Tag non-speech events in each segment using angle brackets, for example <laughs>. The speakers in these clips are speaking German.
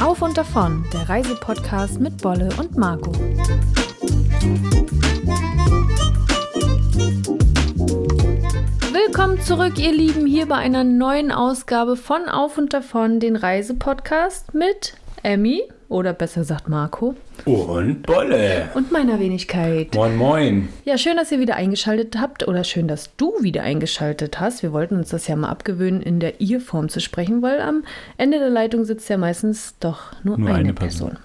Auf und davon, der Reisepodcast mit Bolle und Marco. Willkommen zurück, ihr Lieben, hier bei einer neuen Ausgabe von Auf und davon, den Reisepodcast mit Emmy oder besser gesagt Marco Und Bolle. und meiner Wenigkeit. Moin, moin. Ja, schön, dass ihr wieder eingeschaltet habt oder schön, dass du wieder eingeschaltet hast. Wir wollten uns das ja mal abgewöhnen, in der Ihr-Form zu sprechen, weil am Ende der Leitung sitzt ja meistens doch nur, Nur eine, eine Person. Person.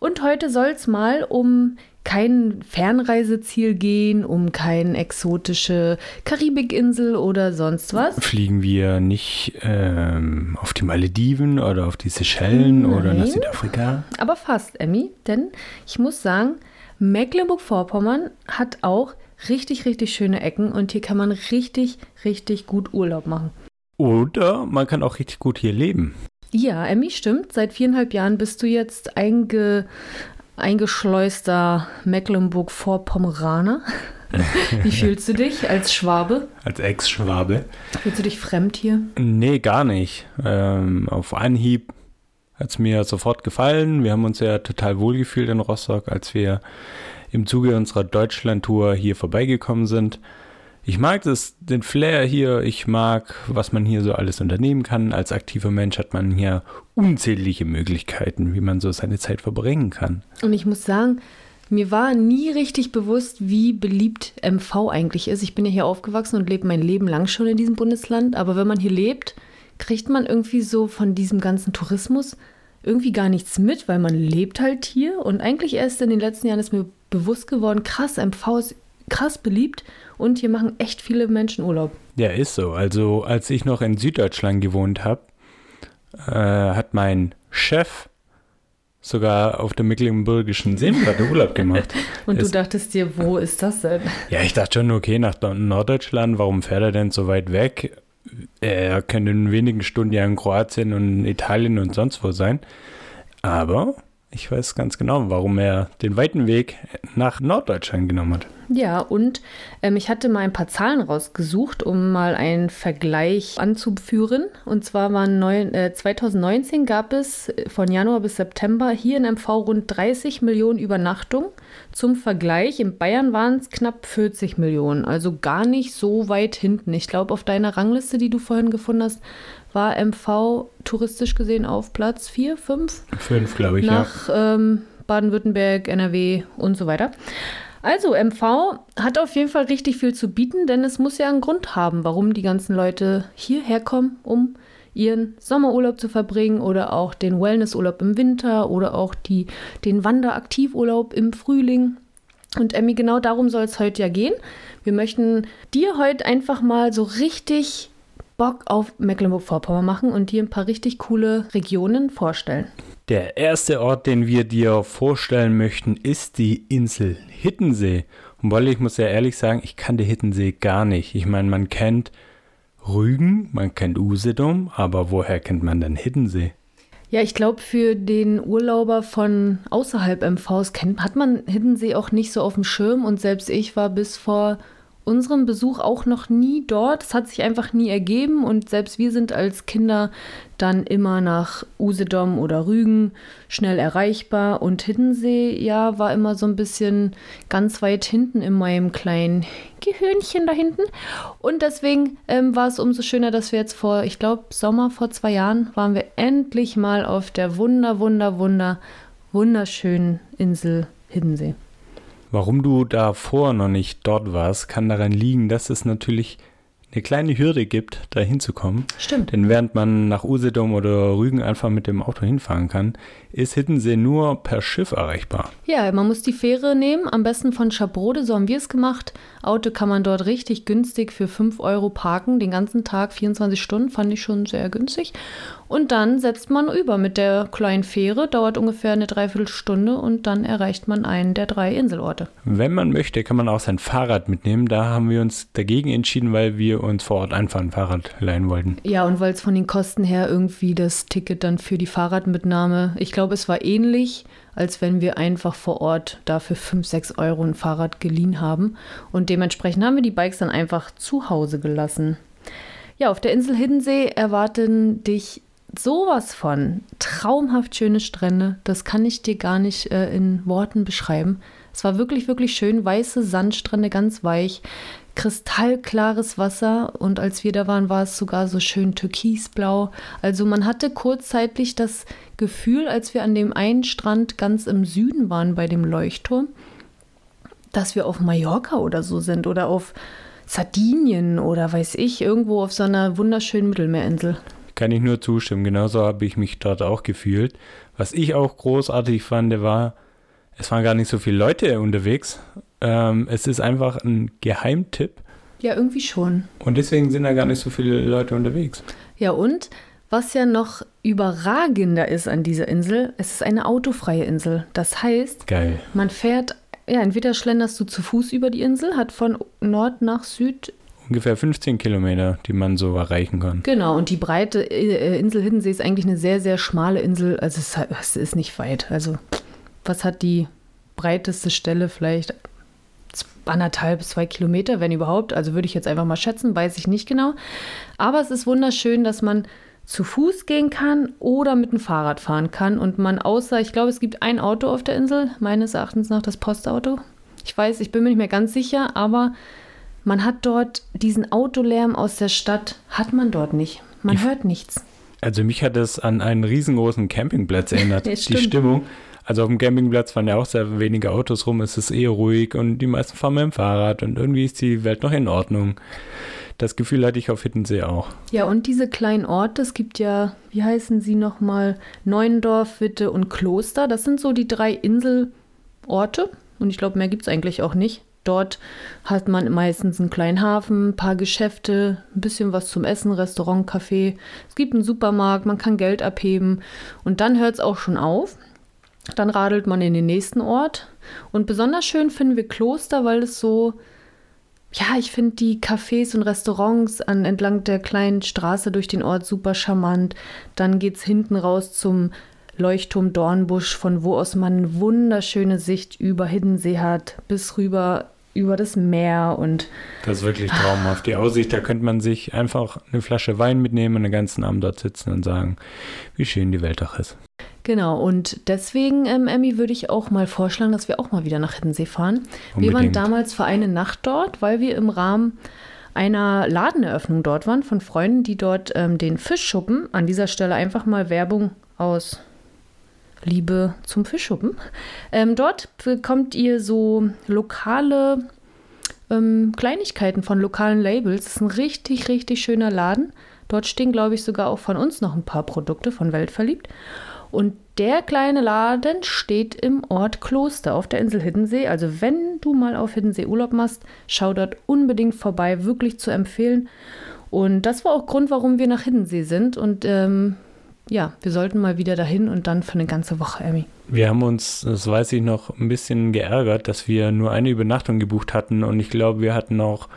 Und heute soll es mal um kein Fernreiseziel gehen, um keine exotische Karibikinsel oder sonst was. Fliegen wir nicht ähm, auf die Malediven oder auf die Seychellen oder nach Nein. Südafrika? Aber fast, Emmy, denn ich muss sagen, Mecklenburg-Vorpommern hat auch richtig, richtig schöne Ecken und hier kann man richtig, richtig gut Urlaub machen. Oder man kann auch richtig gut hier leben. Ja, Emmy, stimmt. Seit viereinhalb Jahren bist du jetzt einge, eingeschleuster Mecklenburg-Vorpommeraner. <laughs> Wie fühlst du dich als Schwabe? Als Ex-Schwabe. Fühlst du dich fremd hier? Nee, gar nicht. Ähm, auf Anhieb hat es mir sofort gefallen. Wir haben uns ja total wohlgefühlt in Rostock, als wir im Zuge unserer Deutschland-Tour hier vorbeigekommen sind. Ich mag das, den Flair hier. Ich mag, was man hier so alles unternehmen kann. Als aktiver Mensch hat man hier unzählige Möglichkeiten, wie man so seine Zeit verbringen kann. Und ich muss sagen, mir war nie richtig bewusst, wie beliebt MV eigentlich ist. Ich bin ja hier aufgewachsen und lebe mein Leben lang schon in diesem Bundesland. Aber wenn man hier lebt, kriegt man irgendwie so von diesem ganzen Tourismus irgendwie gar nichts mit, weil man lebt halt hier. Und eigentlich erst in den letzten Jahren ist mir bewusst geworden, krass, MV ist krass beliebt und hier machen echt viele Menschen Urlaub. Ja, ist so. Also als ich noch in Süddeutschland gewohnt habe, äh, hat mein Chef sogar auf der Mecklenburgischen Seenplatte <laughs> Urlaub gemacht. Und du Es- dachtest dir, wo ist das denn? Ja, ich dachte schon, okay, nach Nord- Norddeutschland, warum fährt er denn so weit weg? Er könnte in wenigen Stunden ja in Kroatien und Italien und sonst wo sein. Aber ich weiß ganz genau, warum er den weiten Weg nach Norddeutschland genommen hat. Ja, und ähm, ich hatte mal ein paar Zahlen rausgesucht, um mal einen Vergleich anzuführen. Und zwar waren neun, äh, 2019 gab es äh, von Januar bis September hier in MV rund 30 Millionen Übernachtungen. Zum Vergleich, in Bayern waren es knapp 40 Millionen, also gar nicht so weit hinten. Ich glaube, auf deiner Rangliste, die du vorhin gefunden hast, war MV touristisch gesehen auf Platz 4, 5 Fünf, glaube ich, ja. nach ähm, Baden-Württemberg, NRW und so weiter. Also MV hat auf jeden Fall richtig viel zu bieten, denn es muss ja einen Grund haben, warum die ganzen Leute hierher kommen, um ihren Sommerurlaub zu verbringen oder auch den Wellnessurlaub im Winter oder auch die, den Wanderaktivurlaub im Frühling. Und Emmy, genau darum soll es heute ja gehen. Wir möchten dir heute einfach mal so richtig Bock auf Mecklenburg-Vorpommern machen und dir ein paar richtig coole Regionen vorstellen. Der erste Ort, den wir dir vorstellen möchten, ist die Insel Hittensee. Und Wolle, ich muss ja ehrlich sagen, ich kannte Hittensee gar nicht. Ich meine, man kennt Rügen, man kennt Usedom, aber woher kennt man denn Hittensee? Ja, ich glaube, für den Urlauber von außerhalb MVs kennt, hat man Hiddensee auch nicht so auf dem Schirm und selbst ich war bis vor unserem Besuch auch noch nie dort. Es hat sich einfach nie ergeben und selbst wir sind als Kinder dann immer nach Usedom oder Rügen schnell erreichbar und Hiddensee, ja, war immer so ein bisschen ganz weit hinten in meinem kleinen Gehirnchen da hinten. Und deswegen ähm, war es umso schöner, dass wir jetzt vor, ich glaube, Sommer vor zwei Jahren waren wir endlich mal auf der wunder, wunder, wunder, wunderschönen Insel Hiddensee. Warum du davor noch nicht dort warst, kann daran liegen, dass es natürlich eine kleine Hürde gibt, da hinzukommen. Stimmt. Denn während man nach Usedom oder Rügen einfach mit dem Auto hinfahren kann, ist Hiddensee nur per Schiff erreichbar. Ja, man muss die Fähre nehmen, am besten von Schabrode, so haben wir es gemacht. Auto kann man dort richtig günstig für 5 Euro parken, den ganzen Tag, 24 Stunden, fand ich schon sehr günstig. Und dann setzt man über mit der kleinen Fähre, dauert ungefähr eine Dreiviertelstunde und dann erreicht man einen der drei Inselorte. Wenn man möchte, kann man auch sein Fahrrad mitnehmen. Da haben wir uns dagegen entschieden, weil wir uns vor Ort einfach ein Fahrrad leihen wollten. Ja, und weil es von den Kosten her irgendwie das Ticket dann für die Fahrradmitnahme, ich glaube, es war ähnlich, als wenn wir einfach vor Ort dafür 5, 6 Euro ein Fahrrad geliehen haben. Und dementsprechend haben wir die Bikes dann einfach zu Hause gelassen. Ja, auf der Insel Hiddensee erwarten dich sowas von traumhaft schöne Strände. Das kann ich dir gar nicht äh, in Worten beschreiben. Es war wirklich, wirklich schön. Weiße Sandstrände, ganz weich. Kristallklares Wasser und als wir da waren, war es sogar so schön türkisblau. Also man hatte kurzzeitig das Gefühl, als wir an dem einen Strand ganz im Süden waren bei dem Leuchtturm, dass wir auf Mallorca oder so sind oder auf Sardinien oder weiß ich, irgendwo auf so einer wunderschönen Mittelmeerinsel. Kann ich nur zustimmen. Genauso habe ich mich dort auch gefühlt. Was ich auch großartig fand, war, es waren gar nicht so viele Leute unterwegs. Ähm, es ist einfach ein Geheimtipp. Ja, irgendwie schon. Und deswegen sind da gar nicht so viele Leute unterwegs. Ja, und was ja noch überragender ist an dieser Insel, es ist eine autofreie Insel. Das heißt, Geil. man fährt, ja, entweder schlenderst du zu Fuß über die Insel, hat von Nord nach Süd Ungefähr 15 Kilometer, die man so erreichen kann. Genau, und die breite äh, Insel Hiddensee ist eigentlich eine sehr, sehr schmale Insel. Also es, ist nicht weit. Also was hat die breiteste Stelle vielleicht anderthalb bis zwei Kilometer, wenn überhaupt. Also würde ich jetzt einfach mal schätzen, weiß ich nicht genau. Aber es ist wunderschön, dass man zu Fuß gehen kann oder mit dem Fahrrad fahren kann. Und man außer, ich glaube, es gibt ein Auto auf der Insel, meines Erachtens nach das Postauto. Ich weiß, ich bin mir nicht mehr ganz sicher, aber man hat dort diesen Autolärm aus der Stadt, hat man dort nicht. Man Ich- hört nichts. Also mich hat es an einen riesengroßen Campingplatz erinnert. <laughs> Die. Stimmung. Also auf dem Campingplatz fahren ja auch sehr wenige Autos rum. Es ist eher ruhig und die meisten fahren mit dem Fahrrad und irgendwie ist die Welt noch in Ordnung. Das Gefühl hatte ich auf Hiddensee auch. Ja, und diese kleinen Orte, es gibt ja, wie heißen sie nochmal, Neuendorf, Witte und Kloster. Das sind so die drei Inselorte. Und ich glaube, mehr gibt es eigentlich auch nicht. Dort hat man meistens einen kleinen Hafen, ein paar Geschäfte, ein bisschen was zum Essen, Restaurant, Café. Es gibt einen Supermarkt, man kann Geld abheben. Und dann hört es auch schon auf. Dann radelt man in den nächsten Ort. Und besonders schön finden wir Kloster, weil es so, ja, ich finde die Cafés und Restaurants an, entlang der kleinen Straße durch den Ort super charmant. Dann geht es hinten raus zum Leuchtturm Dornbusch, von wo aus man eine wunderschöne Sicht über Hiddensee hat, bis rüber über das Meer und Das ist wirklich traumhaft. Die Aussicht, da könnte man sich einfach eine Flasche Wein mitnehmen und den ganzen Abend dort sitzen und sagen, wie schön die Welt doch ist. genau. Und deswegen, ähm, Emmy, würde ich auch mal vorschlagen, dass wir auch mal wieder nach Hiddensee fahren. Wir waren Unbedingt. damals für eine Nacht dort, weil wir im Rahmen einer Ladeneröffnung dort waren von Freunden, die dort ähm, den Fischschuppen, an dieser Stelle einfach mal Werbung aus Liebe zum Fischschuppen. Ähm, dort bekommt ihr so lokale ähm, Kleinigkeiten von lokalen Labels. Das ist ein richtig, richtig schöner Laden. Dort stehen, glaube ich, sogar auch von uns noch ein paar Produkte von Weltverliebt. Und der kleine Laden steht im Ort Kloster auf der Insel Hiddensee. Also wenn du mal auf Hiddensee Urlaub machst, schau dort unbedingt vorbei, wirklich zu empfehlen. Und das war auch Grund, warum wir nach Hiddensee sind. Und ähm, ja, wir sollten mal wieder dahin und dann für eine ganze Woche, Emmy. Wir haben uns, das weiß ich noch, ein bisschen geärgert, dass wir nur eine Übernachtung gebucht hatten und ich glaube, wir hatten auch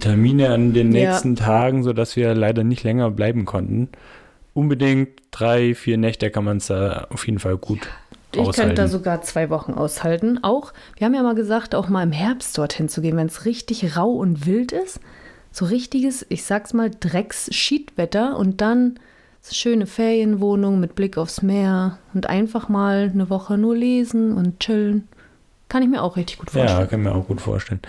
Termine an den Ja. nächsten Tagen, sodass wir leider nicht länger bleiben konnten. Unbedingt drei, vier Nächte kann man es da auf jeden Fall gut Ich aushalten. könnte da sogar zwei Wochen aushalten. Auch, wir haben ja mal gesagt, auch mal im Herbst dorthin zu gehen, wenn es richtig rau und wild ist. So richtiges, ich sag's mal, Drecks-Schiedwetter und dann schöne Ferienwohnung mit Blick aufs Meer und einfach mal eine Woche nur lesen und chillen. Kann ich mir auch richtig gut ja, vorstellen. kann mir auch gut vorstellen.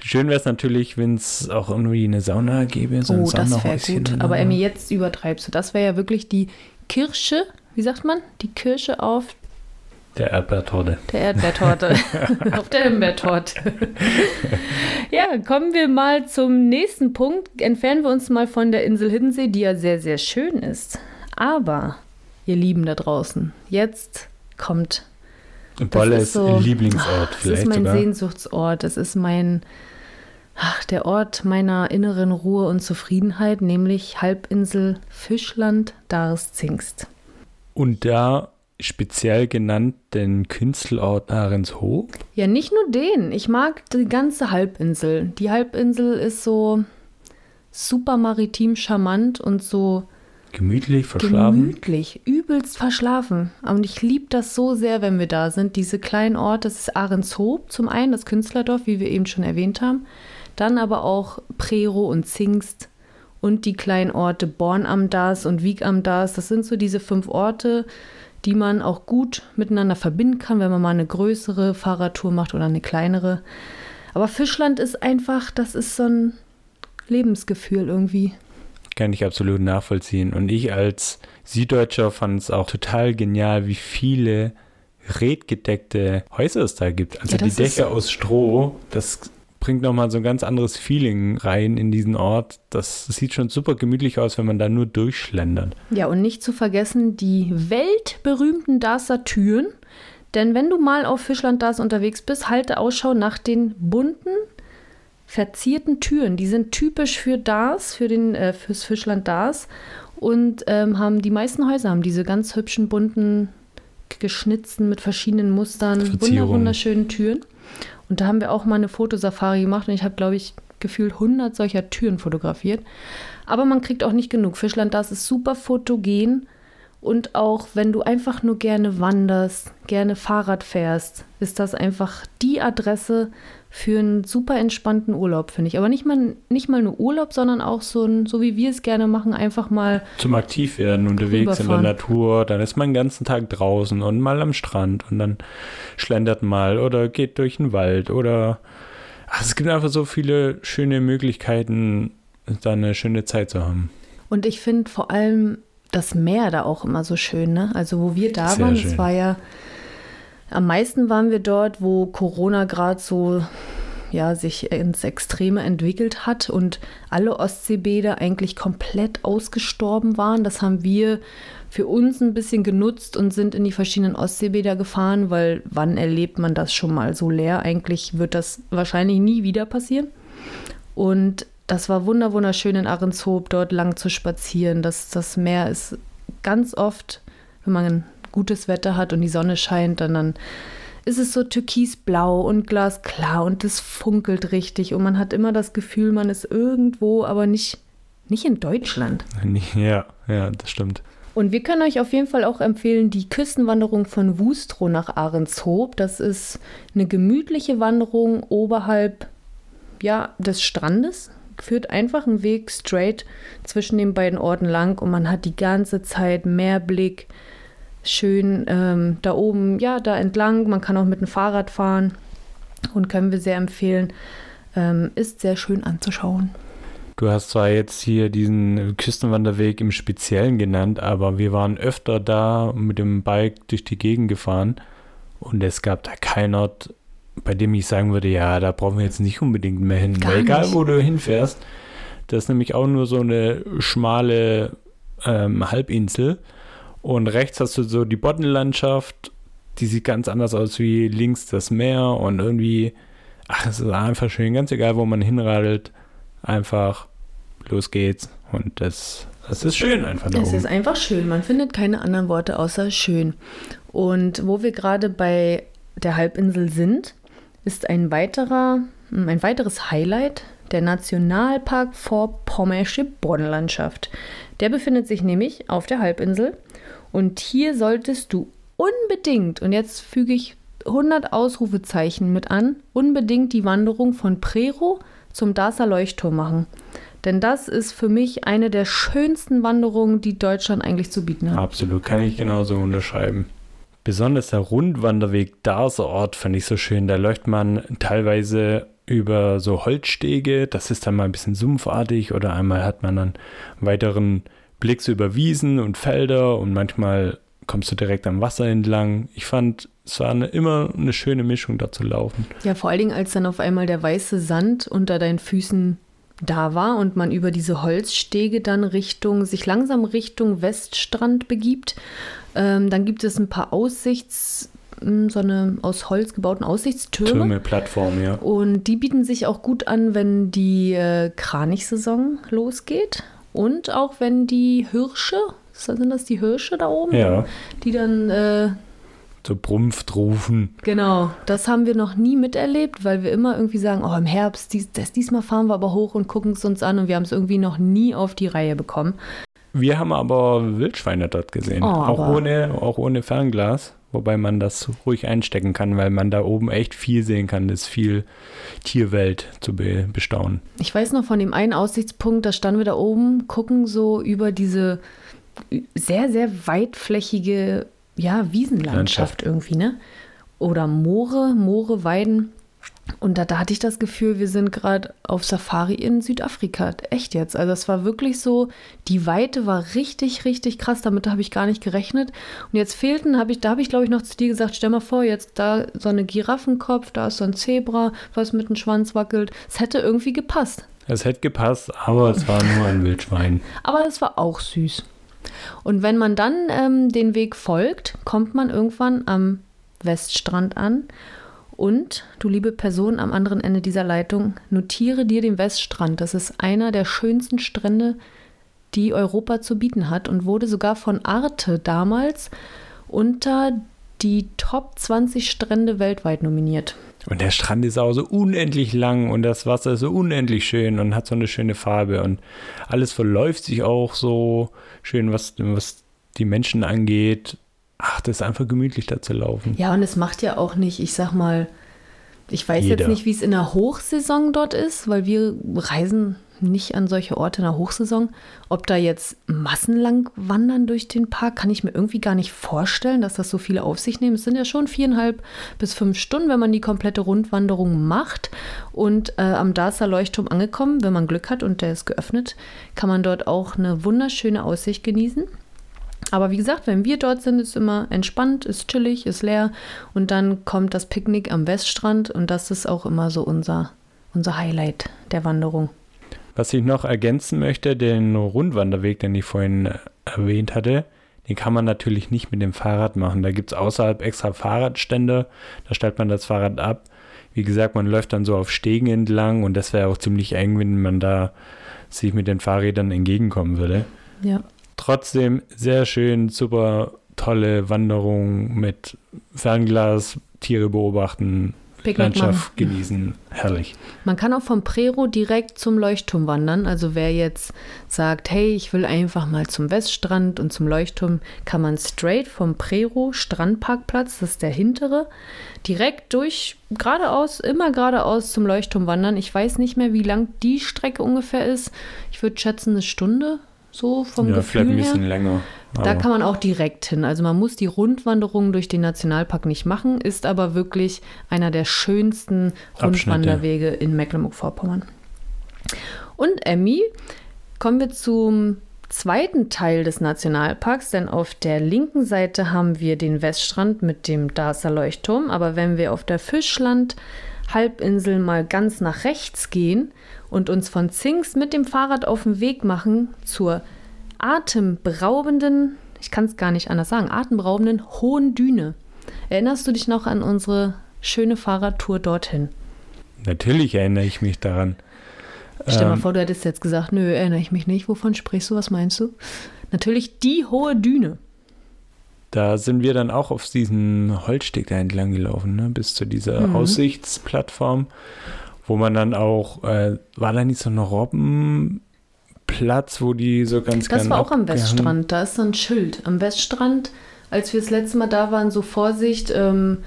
Schön wäre es natürlich, wenn es auch irgendwie eine Sauna gäbe. So oh, das wäre gut. Aber. Emmy, jetzt übertreibst du. Das wäre ja wirklich die Kirsche, wie sagt man? Die Kirsche auf Der Erdbeertorte. Der Erdbeertorte. <laughs> Auf der Himbeertorte. ja, kommen wir mal zum nächsten Punkt. Entfernen wir uns mal von der Insel Hiddensee, die ja sehr, sehr schön ist. Aber, ihr Lieben da draußen, jetzt kommt. Bolles ist so- Lieblingsort Das vielleicht ist mein sogar. Sehnsuchtsort. Das ist mein. Ach, der Ort meiner inneren Ruhe und Zufriedenheit, nämlich Halbinsel Fischland Darß-Zingst. Und da speziell genannt den Künstlerort Ahrenshoop. Ja, nicht nur den. Ich mag die ganze Halbinsel. Die Halbinsel ist so super maritim charmant und so Gemütlich, verschlafen. gemütlich, übelst verschlafen. Und ich liebe das so sehr, wenn wir da sind. Diese kleinen Orte, das ist Ahrenshoop zum einen, das Künstlerdorf, wie wir eben schon erwähnt haben. Dann aber auch Prero und Zingst und die kleinen Orte Born am Dars und Wieg am Dars. Das sind so diese fünf Orte, die man auch gut miteinander verbinden kann, wenn man mal eine größere Fahrradtour macht oder eine kleinere. Aber Fischland ist einfach, das ist so ein Lebensgefühl irgendwie. Kann ich absolut nachvollziehen. Und ich als Süddeutscher fand es auch total genial, wie viele redgedeckte Häuser es da gibt. Also ja, die Dächer aus Stroh, das bringt nochmal so ein ganz anderes Feeling rein in diesen Ort. Das sieht schon super gemütlich aus, wenn man da nur durchschlendert. Ja, und nicht zu vergessen die weltberühmten Darßer Türen. Denn wenn du mal auf Fischland Dars unterwegs bist, halte Ausschau nach den bunten, verzierten Türen. Die sind typisch für Dars, für den, äh, fürs Fischland Dars. Und ähm, haben die meisten Häuser haben diese ganz hübschen, bunten, geschnitzten mit verschiedenen Mustern, wunderschönen Türen. Und da haben wir auch mal eine Fotosafari gemacht und ich habe, glaube ich, gefühlt 100 solcher Türen fotografiert. Aber man kriegt auch nicht genug. Fischland, das ist super fotogen. Und auch wenn du einfach nur gerne wanderst, gerne Fahrrad fährst, ist das einfach die Adresse für einen super entspannten Urlaub, finde ich. Aber nicht mal, nicht mal nur Urlaub, sondern auch so ein, so wie wir es gerne machen, einfach mal. Zum Aktivwerden unterwegs in der Natur. Dann ist man den ganzen Tag draußen und mal am Strand und dann schlendert mal oder geht durch den Wald oder. Ach, es gibt einfach so viele schöne Möglichkeiten, da eine schöne Zeit zu haben. Und ich finde vor allem das Meer da auch immer so schön, ne? Also wo wir da Sehr waren, es war ja am meisten waren wir dort, wo Corona gerade so ja, sich ins Extreme entwickelt hat und alle Ostseebäder eigentlich komplett ausgestorben waren. Das haben wir für uns ein bisschen genutzt und sind in die verschiedenen Ostseebäder gefahren, weil wann erlebt man das schon mal so leer? Eigentlich wird das wahrscheinlich nie wieder passieren. Und das war wunderschön in Ahrenshoop, dort lang zu spazieren. Das, das Meer ist ganz oft, wenn man gutes Wetter hat und die Sonne scheint, dann, dann ist es so türkisblau und glasklar und es funkelt richtig und man hat immer das Gefühl, man ist irgendwo, aber nicht, nicht in Deutschland. <laughs> Ja, ja, das stimmt. Und wir können euch auf jeden Fall auch empfehlen, die Küstenwanderung von Wustrow nach Ahrenshoop. Das ist eine gemütliche Wanderung oberhalb ja, des Strandes. Führt einfach einen Weg straight zwischen den beiden Orten lang und man hat die ganze Zeit Meerblick, schön ähm, da oben, ja, da entlang. Man kann auch mit dem Fahrrad fahren und können wir sehr empfehlen. Ähm, ist sehr schön anzuschauen. Du hast zwar jetzt hier diesen Küstenwanderweg im Speziellen genannt, aber wir waren öfter da mit dem Bike durch die Gegend gefahren und es gab da keinen Ort, bei dem ich sagen würde, ja, da brauchen wir jetzt nicht unbedingt mehr hin. Egal, wo du hinfährst, das ist nämlich auch nur so eine schmale ähm, Halbinsel und rechts hast du so die Boddenlandschaft, die sieht ganz anders aus wie links das Meer und irgendwie, ach, es ist einfach schön, ganz egal, wo man hinradelt, einfach los geht's und das, das ist schön einfach. Es ist einfach schön, man findet keine anderen Worte außer schön. Und wo wir gerade bei der Halbinsel sind, ist ein weiterer, ein weiteres Highlight der Nationalpark Vorpommersche Boddenlandschaft. Der befindet sich nämlich auf der Halbinsel und hier solltest du unbedingt, und jetzt füge ich 100 Ausrufezeichen mit an, unbedingt die Wanderung von Prero zum Darßer Leuchtturm machen. Denn das ist für mich eine der schönsten Wanderungen, die Deutschland eigentlich zu bieten hat. Absolut, kann ich genauso unterschreiben. Besonders der Rundwanderweg Darßer Ort fand ich so schön. Da läuft man teilweise über so Holzstege. Das ist dann mal ein bisschen sumpfartig oder einmal hat man dann weiteren blickst du über Wiesen und Felder und manchmal kommst du direkt am Wasser entlang. Ich fand, es war eine, immer eine schöne Mischung da zu laufen. Ja, vor allen Dingen, als dann auf einmal der weiße Sand unter deinen Füßen da war und man über diese Holzstege dann Richtung, sich langsam Richtung Weststrand begibt. Ähm, dann gibt es ein paar Aussichts, hm, so eine aus Holz gebauten Aussichtstürme. Türme, Plattform, ja. Und die bieten sich auch gut an, wenn die äh, Kranichsaison losgeht. Und auch wenn die Hirsche, sind das die Hirsche da oben? Ja. Die dann äh, so brumpft rufen. Genau, das haben wir noch nie miterlebt, weil wir immer irgendwie sagen, oh im Herbst, dies, das, diesmal fahren wir aber hoch und gucken es uns an und wir haben es irgendwie noch nie auf die Reihe bekommen. Wir haben aber Wildschweine dort gesehen, oh, auch, ohne, auch ohne Fernglas. Wobei man das ruhig einstecken kann, weil man da oben echt viel sehen kann. Das ist viel Tierwelt zu be bestaunen. Ich weiß noch von dem einen Aussichtspunkt, da standen wir da oben, gucken so über diese sehr, sehr weitflächige ja, Wiesenlandschaft Landschaft. irgendwie, ne? Oder Moore, Moore, Weiden. Und da, da hatte ich das Gefühl, wir sind gerade auf Safari in Südafrika. Echt jetzt. Also es war wirklich so, die Weite war richtig, richtig krass. Damit habe ich gar nicht gerechnet. Und jetzt fehlten, habe ich, da habe ich, glaube ich, noch zu dir gesagt, stell mal vor, jetzt da so eine Giraffenkopf, da ist so ein Zebra, was mit dem Schwanz wackelt. Es hätte irgendwie gepasst. Es hätte gepasst, aber es war nur ein Wildschwein. Aber es war auch süß. Und wenn man dann ähm, den Weg folgt, kommt man irgendwann am Weststrand an. Und du liebe Person am anderen Ende dieser Leitung, notiere dir den Weststrand. Das ist einer der schönsten Strände, die Europa zu bieten hat und wurde sogar von Arte damals unter die Top 20 Strände weltweit nominiert. Und der Strand ist auch so unendlich lang und das Wasser ist so unendlich schön und hat so eine schöne Farbe und alles verläuft sich auch so schön, was, was die Menschen angeht. Ach, das ist einfach gemütlich da zu laufen. Ja, und es macht ja auch nicht, ich sag mal, ich weiß Jeder. jetzt nicht, wie es in der Hochsaison dort ist, weil wir reisen nicht an solche Orte in der Hochsaison. Ob da jetzt massenlang wandern durch den Park, kann ich mir irgendwie gar nicht vorstellen, dass das so viele auf sich nehmen. Es sind ja schon viereinhalb bis fünf Stunden, wenn man die komplette Rundwanderung macht. Und äh, am Darßer Leuchtturm angekommen, wenn man Glück hat und der ist geöffnet, kann man dort auch eine wunderschöne Aussicht genießen. Aber wie gesagt, wenn wir dort sind, ist immer entspannt, ist chillig, ist leer und dann kommt das Picknick am Weststrand und das ist auch immer so unser, unser Highlight der Wanderung. Was ich noch ergänzen möchte, den Rundwanderweg, den ich vorhin äh, erwähnt hatte, den kann man natürlich nicht mit dem Fahrrad machen. Da gibt es außerhalb extra Fahrradstände, da stellt man das Fahrrad ab. Wie gesagt, man läuft dann so auf Stegen entlang und das wäre auch ziemlich eng, wenn man da sich mit den Fahrrädern entgegenkommen würde. Ja. Trotzdem sehr schön, super tolle Wanderung mit Fernglas, Tiere beobachten, Picknick Landschaft genießen. Herrlich. Man kann auch vom Prero direkt zum Leuchtturm wandern. Also wer jetzt sagt, hey, ich will einfach mal zum Weststrand und zum Leuchtturm, kann man straight vom Prero Strandparkplatz, das ist der hintere, direkt durch geradeaus, immer geradeaus zum Leuchtturm wandern. Ich weiß nicht mehr, wie lang die Strecke ungefähr ist. Ich würde schätzen eine Stunde, so vom Ja, Gefühl vielleicht ein her. bisschen länger. Da kann man auch direkt hin. Also man muss die Rundwanderung durch den Nationalpark nicht machen, ist aber wirklich einer der schönsten Abschnitte. Rundwanderwege in Mecklenburg-Vorpommern. Und Emmy, kommen wir zum zweiten Teil des Nationalparks, denn auf der linken Seite haben wir den Weststrand mit dem Darßer Leuchtturm, aber wenn wir auf der Fischland Halbinsel mal ganz nach rechts gehen und uns von Zingst mit dem Fahrrad auf den Weg machen zur atemberaubenden, ich kann es gar nicht anders sagen, atemberaubenden Hohen Düne. Erinnerst du dich noch an unsere schöne Fahrradtour dorthin? Natürlich erinnere ich mich daran. Stell mal Ähm, vor, du hättest jetzt gesagt, nö, erinnere ich mich nicht. Wovon sprichst du? Was meinst du? Natürlich die hohe Düne. Da sind wir dann auch auf diesen Holzsteg da entlang gelaufen, ne? bis zu dieser Mhm. Aussichtsplattform, wo man dann auch, äh, war da nicht so ein Robbenplatz, wo die so ganz Das war auch am Weststrand. Da ist so ein Schild. Am Weststrand, als wir das letzte Mal da waren, so Vorsicht, ähm,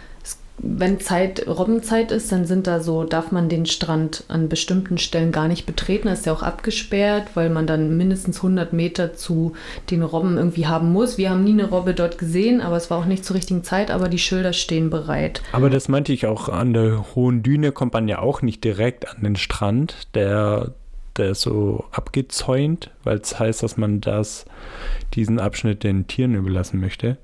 wenn Zeit, Robbenzeit ist, dann sind da so, darf man den Strand an bestimmten Stellen gar nicht betreten. Da ist ja auch abgesperrt, weil man dann mindestens 100 Meter zu den Robben irgendwie haben muss. Wir haben nie eine Robbe dort gesehen, aber es war auch nicht zur richtigen Zeit, aber die Schilder stehen bereit. Aber das meinte ich auch, an der Hohen Düne kommt man ja auch nicht direkt an den Strand, der, der ist so abgezäunt, weil es heißt, dass man das, diesen Abschnitt den Tieren überlassen möchte.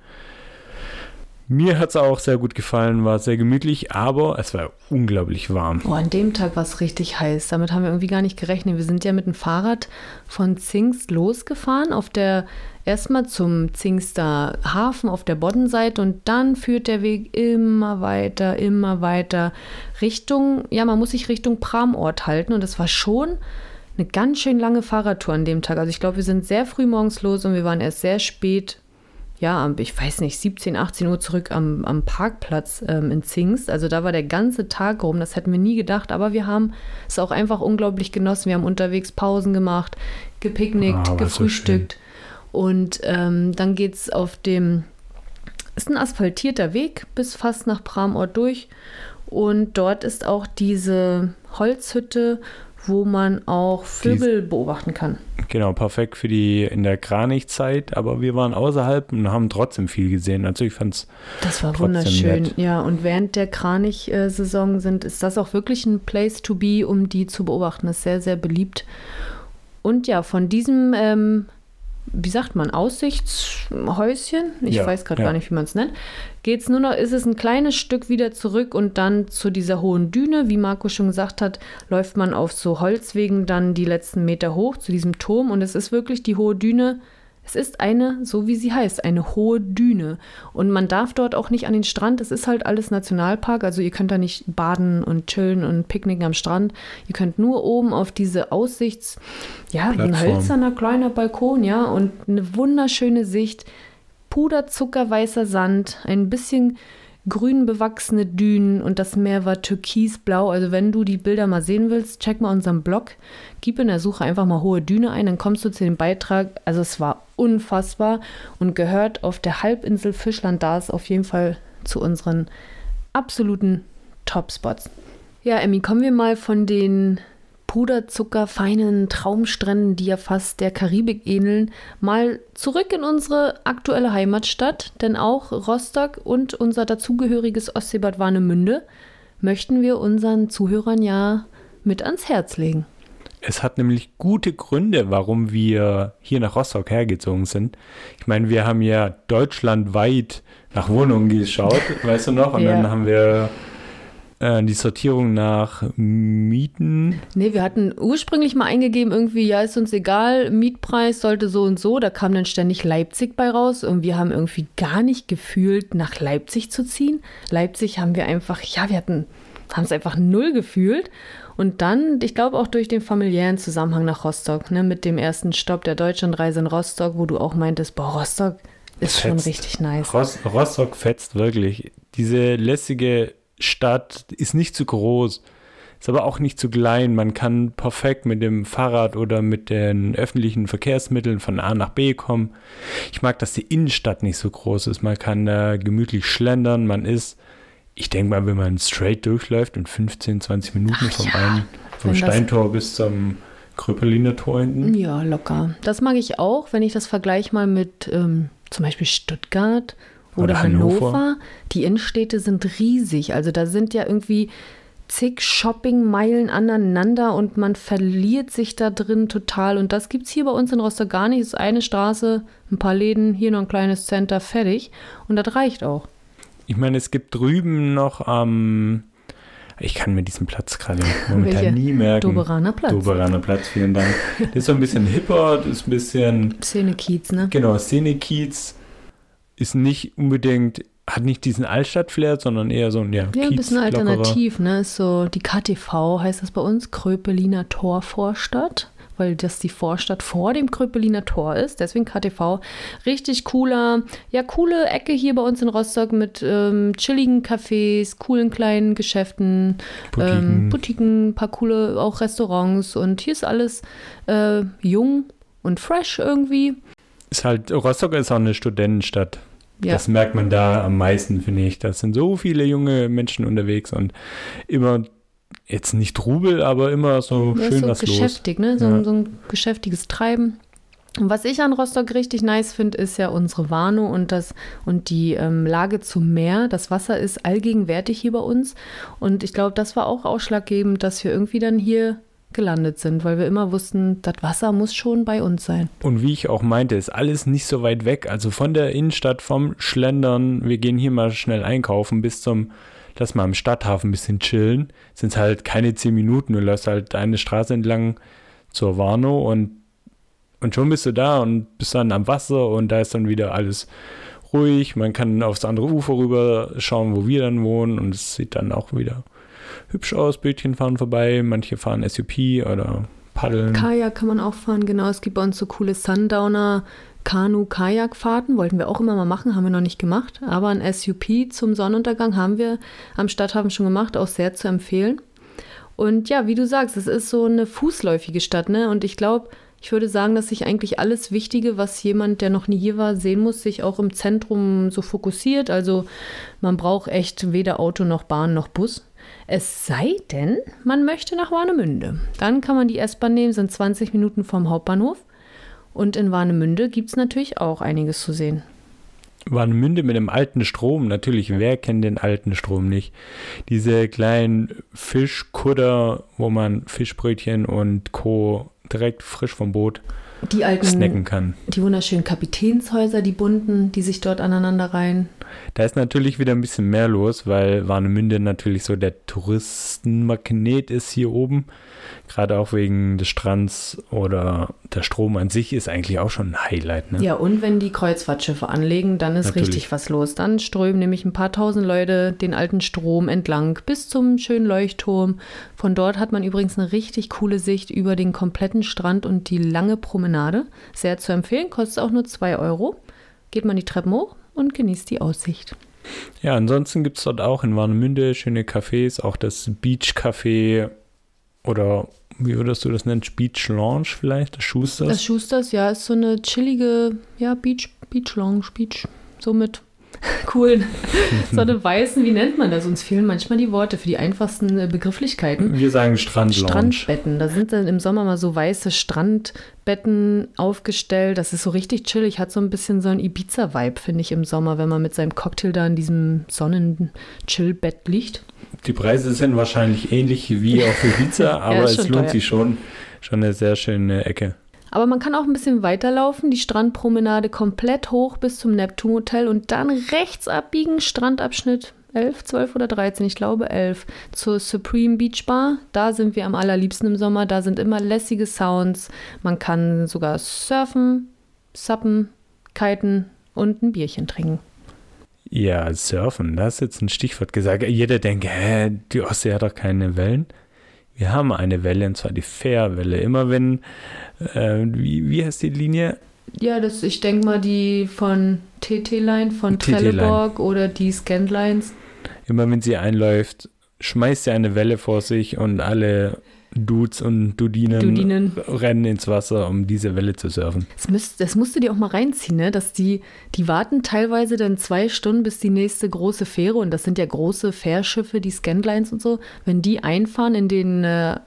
Mir hat es auch sehr gut gefallen, war sehr gemütlich, aber es war unglaublich warm. Oh, an dem Tag war es richtig heiß. Damit haben wir irgendwie gar nicht gerechnet. Wir sind ja mit dem Fahrrad von Zingst losgefahren, auf der erstmal zum Zingster Hafen auf der Boddenseite und dann führt der Weg immer weiter, immer weiter Richtung, ja, man muss sich Richtung Pramort halten und es war schon eine ganz schön lange Fahrradtour an dem Tag. Also ich glaube, wir sind sehr früh morgens los und wir waren erst sehr spät ja, ich weiß nicht, 17, 18 Uhr zurück am, am Parkplatz ähm, in Zingst. Also da war der ganze Tag rum, das hätten wir nie gedacht, aber wir haben es auch einfach unglaublich genossen. Wir haben unterwegs Pausen gemacht, gepicknickt, Ah, war so gefrühstückt und ähm, dann geht es auf dem ist ein asphaltierter Weg bis fast nach Bramort durch. Und dort ist auch diese Holzhütte, wo man auch Vögel Dies, beobachten kann. Genau, perfekt für die in der Kranichzeit, aber wir waren außerhalb und haben trotzdem viel gesehen. Also ich fand es. Das war wunderschön, nett. ja. Und während der Kranich-Saison sind, ist das auch wirklich ein Place to be, um die zu beobachten. Das ist sehr, sehr beliebt. Und ja, von diesem ähm, wie sagt man, Aussichtshäuschen, ich ja, weiß gerade ja. gar nicht, wie man es nennt, geht es nur noch, ist es ein kleines Stück wieder zurück und dann zu dieser hohen Düne, wie Marco schon gesagt hat, läuft man auf so Holzwegen dann die letzten Meter hoch zu diesem Turm und es ist wirklich die hohe Düne, es ist eine, so wie sie heißt, eine hohe Düne. Und man darf dort auch nicht an den Strand. Es ist halt alles Nationalpark. Also ihr könnt da nicht baden und chillen und picknicken am Strand. Ihr könnt nur oben auf diese Aussichts, ja, wie ein hölzerner kleiner Balkon, ja, und eine wunderschöne Sicht. Puderzuckerweißer Sand, ein bisschen grün bewachsene Dünen und das Meer war türkisblau. Also wenn du die Bilder mal sehen willst, check mal unseren Blog, gib in der Suche einfach mal hohe Düne ein, dann kommst du zu dem Beitrag. Also es war unfassbar und gehört auf der Halbinsel Fischland da ist auf jeden Fall zu unseren absoluten Top-Spots. Ja, Emmy, kommen wir mal von den puderzuckerfeinen Traumstränden, die ja fast der Karibik ähneln, mal zurück in unsere aktuelle Heimatstadt, denn auch Rostock und unser dazugehöriges Ostseebad Warnemünde möchten wir unseren Zuhörern ja mit ans Herz legen. Es hat nämlich gute Gründe, warum wir hier nach Rostock hergezogen sind. Ich meine, wir haben ja deutschlandweit nach Wohnungen geschaut, weißt du noch? Und ja. dann haben wir äh, die Sortierung nach Mieten. Nee, wir hatten ursprünglich mal eingegeben, irgendwie, ja, ist uns egal, Mietpreis sollte so und so. Da kam dann ständig Leipzig bei raus und wir haben irgendwie gar nicht gefühlt, nach Leipzig zu ziehen. Leipzig haben wir einfach, ja, wir hatten, haben es einfach null gefühlt. Und dann, ich glaube auch durch den familiären Zusammenhang nach Rostock, ne, mit dem ersten Stopp der Deutschlandreise in Rostock, wo du auch meintest, boah, Rostock ist fetzt. schon richtig nice. Rostock fetzt wirklich. Diese lässige Stadt ist nicht zu groß, ist aber auch nicht zu klein. Man kann perfekt mit dem Fahrrad oder mit den öffentlichen Verkehrsmitteln von A nach B kommen. Ich mag, dass die Innenstadt nicht so groß ist. Man kann da gemütlich schlendern. Man ist, ich denke mal, wenn man straight durchläuft in 15, 20 Minuten Ach vom, ja. einen, vom Steintor bis zum Kröpeliner Tor hinten. Ja, locker. Das mag ich auch, wenn ich das vergleiche mal mit ähm, zum Beispiel Stuttgart oder, Hannover. Hannover. Die Innenstädte sind riesig. Also da sind ja irgendwie zig Shoppingmeilen aneinander und man verliert sich da drin total. Und das gibt es hier bei uns in Rostock gar nicht. Es ist eine Straße, ein paar Läden, hier noch ein kleines Center, fertig. Und das reicht auch. Ich meine, es gibt drüben noch am. Ähm, ich kann mir diesen Platz gerade <laughs> momentan nie merken. Doberaner Platz. Doberaner Platz, vielen Dank. Das ist so ein bisschen hipper, das ist ein bisschen. Szene-Kiez, ne? Genau, Szene-Kiez ist nicht unbedingt, hat nicht diesen Altstadt-Flair, sondern eher so ein, ja, Ja, ein bisschen alternativ, ne? Ist so, die KTV heißt das bei uns, Kröpeliner Torvorstadt weil das die Vorstadt vor dem Kröpeliner Tor ist. Deswegen KTV. Richtig cooler, ja, coole Ecke hier bei uns in Rostock mit ähm, chilligen Cafés, coolen kleinen Geschäften, Boutiquen. Ähm, Boutiquen, paar coole auch Restaurants und hier ist alles äh, jung und fresh irgendwie. Ist halt, Rostock ist auch eine Studentenstadt. Ja. Das merkt man da am meisten, finde ich. Da sind so viele junge Menschen unterwegs und immer jetzt nicht Trubel, aber immer so ja, schön so was geschäftig, los. Ne? So, ja. so ein geschäftiges Treiben. Und was ich an Rostock richtig nice finde, ist ja unsere Warnow und das und die ähm, Lage zum Meer. Das Wasser ist allgegenwärtig hier bei uns. Und ich glaube, das war auch ausschlaggebend, dass wir irgendwie dann hier gelandet sind, weil wir immer wussten, das Wasser muss schon bei uns sein. Und wie ich auch meinte, ist alles nicht so weit weg. Also von der Innenstadt, vom Schlendern, wir gehen hier mal schnell einkaufen, bis zum, lass mal am Stadthafen ein bisschen chillen, sind es halt keine zehn Minuten. Du läufst halt eine Straße entlang zur Warnow und, und schon bist du da und bist dann am Wasser und da ist dann wieder alles ruhig. Man kann aufs andere Ufer rüber schauen, wo wir dann wohnen und es sieht dann auch wieder hübsch aus. Bötchen fahren vorbei, manche fahren SUP oder paddeln. Kajak kann man auch fahren, genau. Es gibt bei uns so coole Sundowner. Kanu-Kajakfahrten wollten wir auch immer mal machen, haben wir noch nicht gemacht. Aber ein SUP zum Sonnenuntergang haben wir am Stadthafen schon gemacht, auch sehr zu empfehlen. Und ja, wie du sagst, es ist so eine fußläufige Stadt, ne? Und ich glaube, Ich würde sagen, dass sich eigentlich alles Wichtige, was jemand, der noch nie hier war, sehen muss, sich auch im Zentrum so fokussiert. Also man braucht echt weder Auto noch Bahn noch Bus. Es sei denn, man möchte nach Warnemünde. Dann kann man die S-Bahn nehmen, sind 20 Minuten vom Hauptbahnhof. Und in Warnemünde gibt es natürlich auch einiges zu sehen. Warnemünde mit dem alten Strom, natürlich, wer kennt den alten Strom nicht? Diese kleinen Fischkutter, wo man Fischbrötchen und Co. direkt frisch vom Boot die alten, snacken kann. Die wunderschönen Kapitänshäuser, die bunten, die sich dort aneinander reihen. Da ist natürlich wieder ein bisschen mehr los, weil Warnemünde natürlich so der Touristenmagnet ist hier oben. Gerade auch wegen des Strands oder der Strom an sich ist eigentlich auch schon ein Highlight. Ne? Ja, und wenn die Kreuzfahrtschiffe anlegen, dann ist Natürlich. richtig was los. Dann strömen nämlich ein paar tausend Leute den alten Strom entlang bis zum schönen Leuchtturm. Von dort hat man übrigens eine richtig coole Sicht über den kompletten Strand und die lange Promenade. Sehr zu empfehlen, kostet auch nur 2 Euro. Geht man die Treppen hoch und genießt die Aussicht. Ja, ansonsten gibt es dort auch in Warnemünde schöne Cafés, auch das Beach Café oder wie würdest du das nennen? Beach Lounge vielleicht? Das Schusters? Das Schusters, ja, ist so eine chillige, ja, Beach, Beach Lounge, Beach, so mit <laughs> coolen, <laughs> so eine weißen, wie nennt man das? Uns fehlen manchmal die Worte für die einfachsten äh, Begrifflichkeiten. Wir sagen Strandlounge. Strandbetten. Da sind dann im Sommer mal so weiße Strandbetten aufgestellt. Das ist so richtig chillig. Hat so ein bisschen so ein Ibiza-Vibe, finde ich, im Sommer, wenn man mit seinem Cocktail da in diesem Sonnen-Chill-Bett liegt. Die Preise sind wahrscheinlich ähnlich wie auf <laughs> Ibiza, aber ja, es lohnt teuer. sich schon. Schon eine sehr schöne Ecke. Aber man kann auch ein bisschen weiterlaufen, die Strandpromenade komplett hoch bis zum Neptun Hotel und dann rechts abbiegen, Strandabschnitt 11, 12 oder 13, ich glaube 11, zur Supreme Beach Bar. Da sind wir am allerliebsten im Sommer. Da sind immer lässige Sounds. Man kann sogar surfen, suppen, kiten und ein Bierchen trinken. Ja, surfen, das ist jetzt ein Stichwort gesagt. Jeder denkt, hä, die Ostsee hat doch keine Wellen. Wir haben eine Welle, und zwar die Fährwelle. Immer wenn, äh, wie, wie heißt die Linie? Ja, das, ich denke mal die von TT-Line, von Trelleborg oder die Scanlines. Immer wenn sie einläuft, schmeißt sie eine Welle vor sich und alle Dudes und Dudinen, Dudinen, rennen ins Wasser, um diese Welle zu surfen. Das, müsst, das musst du dir auch mal reinziehen, ne? dass die, die warten teilweise dann zwei Stunden, bis die nächste große Fähre, und das sind ja große Fährschiffe, die Scanlines und so, wenn die einfahren in den, äh,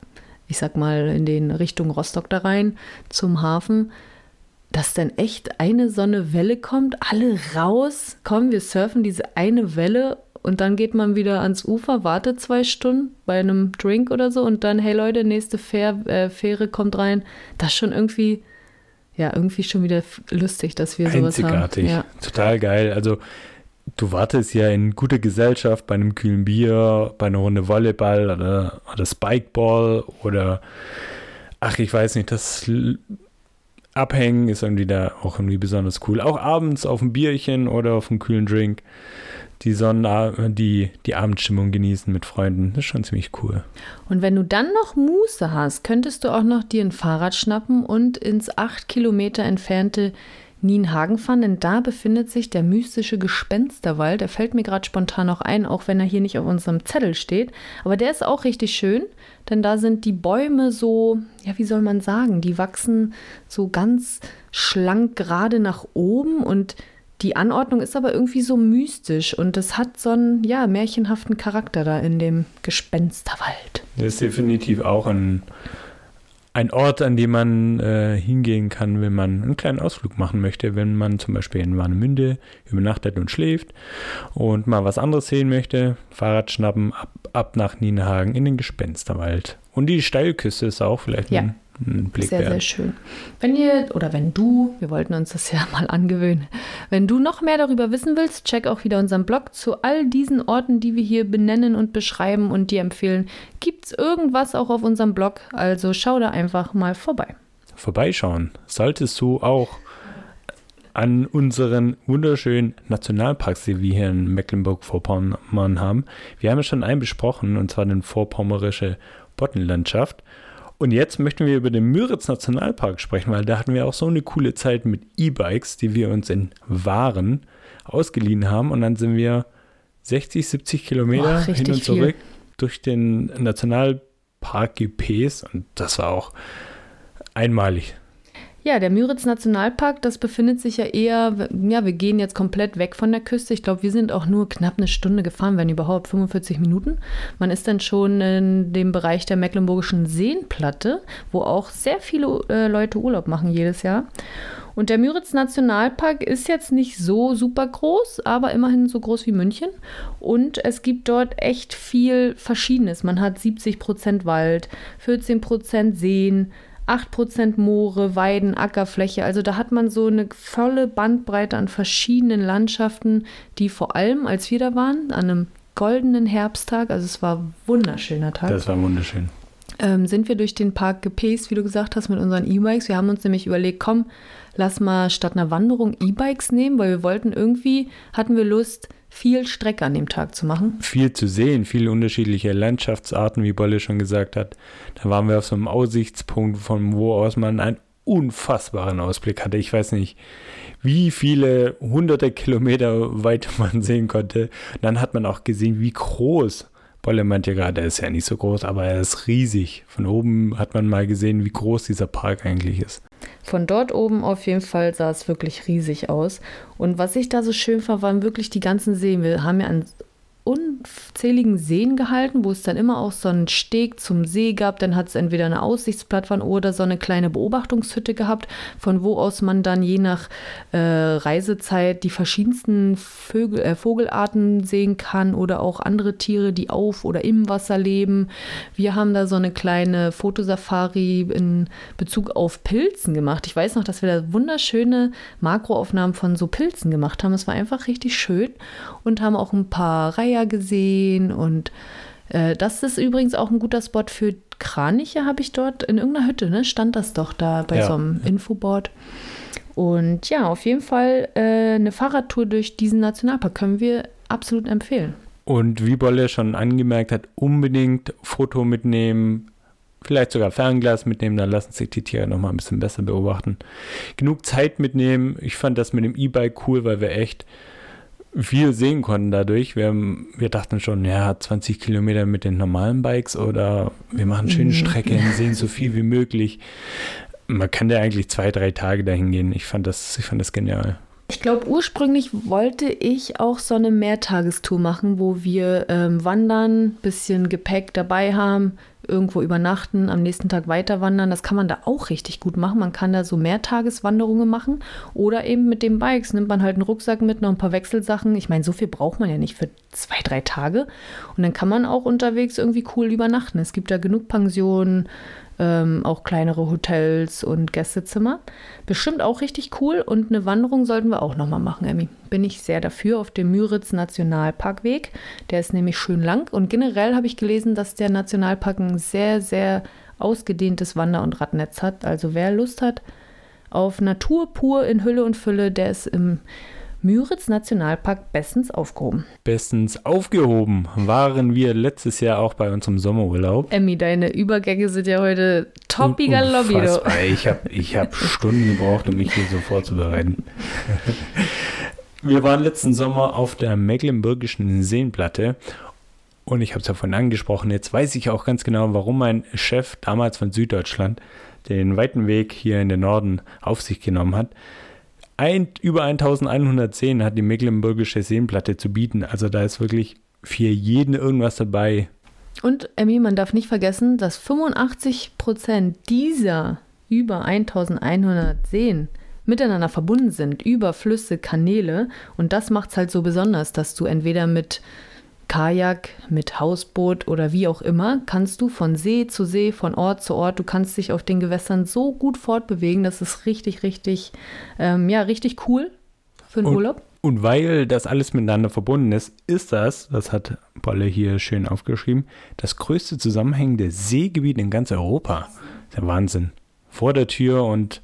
ich sag mal, in den Richtung Rostock da rein zum Hafen, dass dann echt eine so eine Welle kommt, alle raus, kommen, wir surfen diese eine Welle und dann geht man wieder ans Ufer, wartet zwei Stunden bei einem Drink oder so und dann, hey Leute, nächste Fähr, äh, Fähre kommt rein. Das ist schon irgendwie, ja, irgendwie schon wieder lustig, dass wir sowas Einzigartig. haben. Ja. Total geil. Also du wartest ja in guter Gesellschaft bei einem kühlen Bier, bei einer Runde Volleyball oder, oder Spikeball oder ach, ich weiß nicht, das Abhängen ist irgendwie da auch irgendwie besonders cool. Auch abends auf ein Bierchen oder auf einen kühlen Drink die, Sonnen die, die Abendstimmung genießen mit Freunden. Das ist schon ziemlich cool. Und wenn du dann noch Muße hast, könntest du auch noch dir ein Fahrrad schnappen und ins acht Kilometer entfernte Nienhagen fahren, denn da befindet sich der mystische Gespensterwald. Der fällt mir gerade spontan noch ein, auch wenn er hier nicht auf unserem Zettel steht. Aber der ist auch richtig schön, denn da sind die Bäume so, ja, wie soll man sagen, die wachsen so ganz schlank gerade nach oben und die Anordnung ist aber irgendwie so mystisch und es hat so einen, ja, märchenhaften Charakter da in dem Gespensterwald. Das ist definitiv auch ein, ein Ort, an dem man äh, hingehen kann, wenn man einen kleinen Ausflug machen möchte, wenn man zum Beispiel in Warnemünde übernachtet und schläft und mal was anderes sehen möchte. Fahrrad schnappen, ab, ab nach Nienhagen in den Gespensterwald. Und die Steilküste ist auch vielleicht ja. ein Blick sehr, sehr schön. Wenn ihr oder wenn du, wir wollten uns das ja <laughs> mal angewöhnen, wenn du noch mehr darüber wissen willst, check auch wieder unseren Blog zu all diesen Orten, die wir hier benennen und beschreiben und dir empfehlen. Gibt es irgendwas auch auf unserem Blog? Also schau da einfach mal vorbei. Vorbeischauen solltest du auch an unseren wunderschönen Nationalparks, die wir hier in Mecklenburg-Vorpommern haben. Wir haben ja schon einen besprochen, und zwar den Vorpommerische Boddenlandschaft. Und jetzt möchten wir über den Müritz Nationalpark sprechen, weil da hatten wir auch so eine coole Zeit mit E-Bikes, die wir uns in Waren ausgeliehen haben. Und dann sind wir 60, 70 Kilometer Boah, hin und zurück viel. durch den Nationalpark gepäst. Und das war auch einmalig. Ja, der Müritz Nationalpark, das befindet sich ja eher, ja, wir gehen jetzt komplett weg von der Küste. Ich glaube, wir sind auch nur knapp eine Stunde gefahren, wenn überhaupt 45 Minuten. Man ist dann schon in dem Bereich der Mecklenburgischen Seenplatte, wo auch sehr viele äh, Leute Urlaub machen jedes Jahr. Und der Müritz Nationalpark ist jetzt nicht so super groß, aber immerhin so groß wie München. Und es gibt dort echt viel Verschiedenes. Man hat 70 Prozent Wald, 14 Prozent Seen, 8% Moore, Weiden, Ackerfläche. Also da hat man so eine volle Bandbreite an verschiedenen Landschaften, die vor allem, als wir da waren, an einem goldenen Herbsttag, also es war ein wunderschöner Tag. Das war wunderschön. Ähm, sind wir durch den Park gepäst, wie du gesagt hast, mit unseren E-Bikes. Wir haben uns nämlich überlegt, komm, lass mal statt einer Wanderung E-Bikes nehmen, weil wir wollten irgendwie, hatten wir Lust, viel Strecke an dem Tag zu machen. Viel zu sehen, viele unterschiedliche Landschaftsarten, wie Bolle schon gesagt hat. Da waren wir auf so einem Aussichtspunkt, von wo aus man einen unfassbaren Ausblick hatte. Ich weiß nicht, wie viele hunderte Kilometer weit <laughs> man sehen konnte. Dann hat man auch gesehen, wie groß. Bolle meinte gerade, er ist ja nicht so groß, aber er ist riesig. Von oben hat man mal gesehen, wie groß dieser Park eigentlich ist. Von dort oben auf jeden Fall sah es wirklich riesig aus. Und was ich da so schön fand, waren wirklich die ganzen Seen. Wir haben ja an unzähligen Seen gehalten, wo es dann immer auch so einen Steg zum See gab. Dann hat es entweder eine Aussichtsplattform oder so eine kleine Beobachtungshütte gehabt, von wo aus man dann je nach äh, Reisezeit die verschiedensten Vögel, äh, Vogelarten sehen kann oder auch andere Tiere, die auf oder im Wasser leben. Wir haben da so eine kleine Fotosafari in Bezug auf Pilzen gemacht. Ich weiß noch, dass wir da wunderschöne Makroaufnahmen von so Pilzen gemacht haben. Es war einfach richtig schön und haben auch ein paar Reihen Himalaya gesehen und äh, das ist übrigens auch ein guter Spot für Kraniche, habe ich dort in irgendeiner Hütte, ne? Stand das doch da bei ja. so einem Infoboard. Und ja, auf jeden Fall äh, eine Fahrradtour durch diesen Nationalpark können wir absolut empfehlen. Und wie Bolle schon angemerkt hat, unbedingt Foto mitnehmen, vielleicht sogar Fernglas mitnehmen, dann lassen sich die Tiere nochmal ein bisschen besser beobachten. Genug Zeit mitnehmen. Ich fand das mit dem E-Bike cool, weil wir echt viel sehen konnten dadurch. Wir, wir dachten schon, ja, 20 Kilometer mit den normalen Bikes oder wir machen schöne mhm. Strecken, sehen so viel wie möglich. Man kann ja eigentlich zwei, drei Tage dahin gehen. Ich fand das, ich fand das genial. Ich glaube, ursprünglich wollte ich auch so eine Mehrtagestour machen, wo wir ähm, wandern, bisschen Gepäck dabei haben, irgendwo übernachten, am nächsten Tag weiter wandern. Das kann man da auch richtig gut machen. Man kann da so Mehrtageswanderungen machen oder eben mit den Bikes nimmt man halt einen Rucksack mit, noch ein paar Wechselsachen. Ich meine, so viel braucht man ja nicht für zwei, drei Tage. Und dann kann man auch unterwegs irgendwie cool übernachten. Es gibt da genug Pensionen, ähm, auch kleinere Hotels und Gästezimmer. Bestimmt auch richtig cool und eine Wanderung sollten wir auch nochmal machen, Emmy. Bin ich sehr dafür auf dem Müritz Nationalparkweg. Der ist nämlich schön lang und generell habe ich gelesen, dass der Nationalpark ein sehr, sehr ausgedehntes Wander- und Radnetz hat. Also wer Lust hat auf Natur pur in Hülle und Fülle, der ist im Müritz Nationalpark bestens aufgehoben. Bestens aufgehoben waren wir letztes Jahr auch bei unserem Sommerurlaub. Emmy, deine Übergänge sind ja heute toppiger Lobby. Ich habe ich hab <laughs> Stunden gebraucht, um mich hier so vorzubereiten. wir waren letzten Sommer auf der Mecklenburgischen Seenplatte und ich habe es ja vorhin angesprochen. Jetzt weiß ich auch ganz genau, warum mein Chef damals von Süddeutschland den weiten Weg hier in den Norden auf sich genommen hat ein, über 1110 hat die Mecklenburgische Seenplatte zu bieten. Also da ist wirklich für jeden irgendwas dabei. Und Emmy, man darf nicht vergessen, dass 85 Prozent dieser über 1100 Seen miteinander verbunden sind, über Flüsse, Kanäle. Und das macht es halt so besonders, dass du entweder mit Kajak, mit Hausboot oder wie auch immer, kannst du von See zu See, von Ort zu Ort, du kannst dich auf den Gewässern so gut fortbewegen, das ist richtig, richtig, ähm, ja, richtig cool für den und, Urlaub. Und weil das alles miteinander verbunden ist, ist das, das hat Bolle hier schön aufgeschrieben, das größte zusammenhängende Seegebiet in ganz Europa. Der Wahnsinn. Vor der Tür und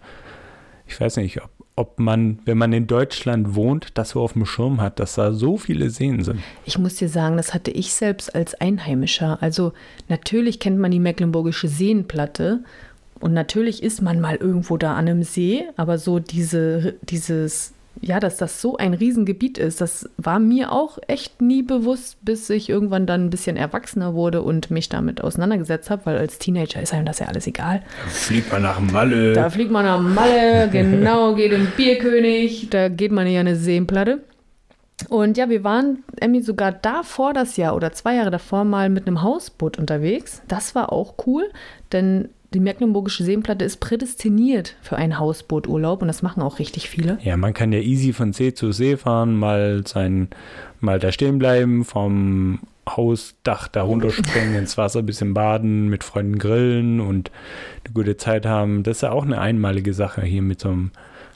ich weiß nicht, ob ob man, wenn man in Deutschland wohnt, das so auf dem Schirm hat, dass da so viele Seen sind. Ich muss dir sagen, das hatte ich selbst als Einheimischer. Also natürlich kennt man die Mecklenburgische Seenplatte und natürlich ist man mal irgendwo da an einem See, aber so diese, dieses ja, dass das so ein Riesengebiet ist, das war mir auch echt nie bewusst, bis ich irgendwann dann ein bisschen erwachsener wurde und mich damit auseinandergesetzt habe, weil als Teenager ist einem das ja alles egal. Da fliegt man nach Malle. Da fliegt man nach Malle, <laughs> genau, geht in Bierkönig, da geht man ja eine Seenplatte. Und ja, wir waren, Emmy, sogar davor das Jahr oder zwei Jahre davor mal mit einem Hausboot unterwegs. Das war auch cool, denn die Mecklenburgische Seenplatte ist prädestiniert für einen Hausbooturlaub und das machen auch richtig viele. Ja, man kann ja easy von See zu See fahren, mal sein, mal da stehen bleiben, vom Hausdach da runterspringen, ins Wasser ein bisschen baden, mit Freunden grillen und eine gute Zeit haben. Das ist ja auch eine einmalige Sache, hier mit so einem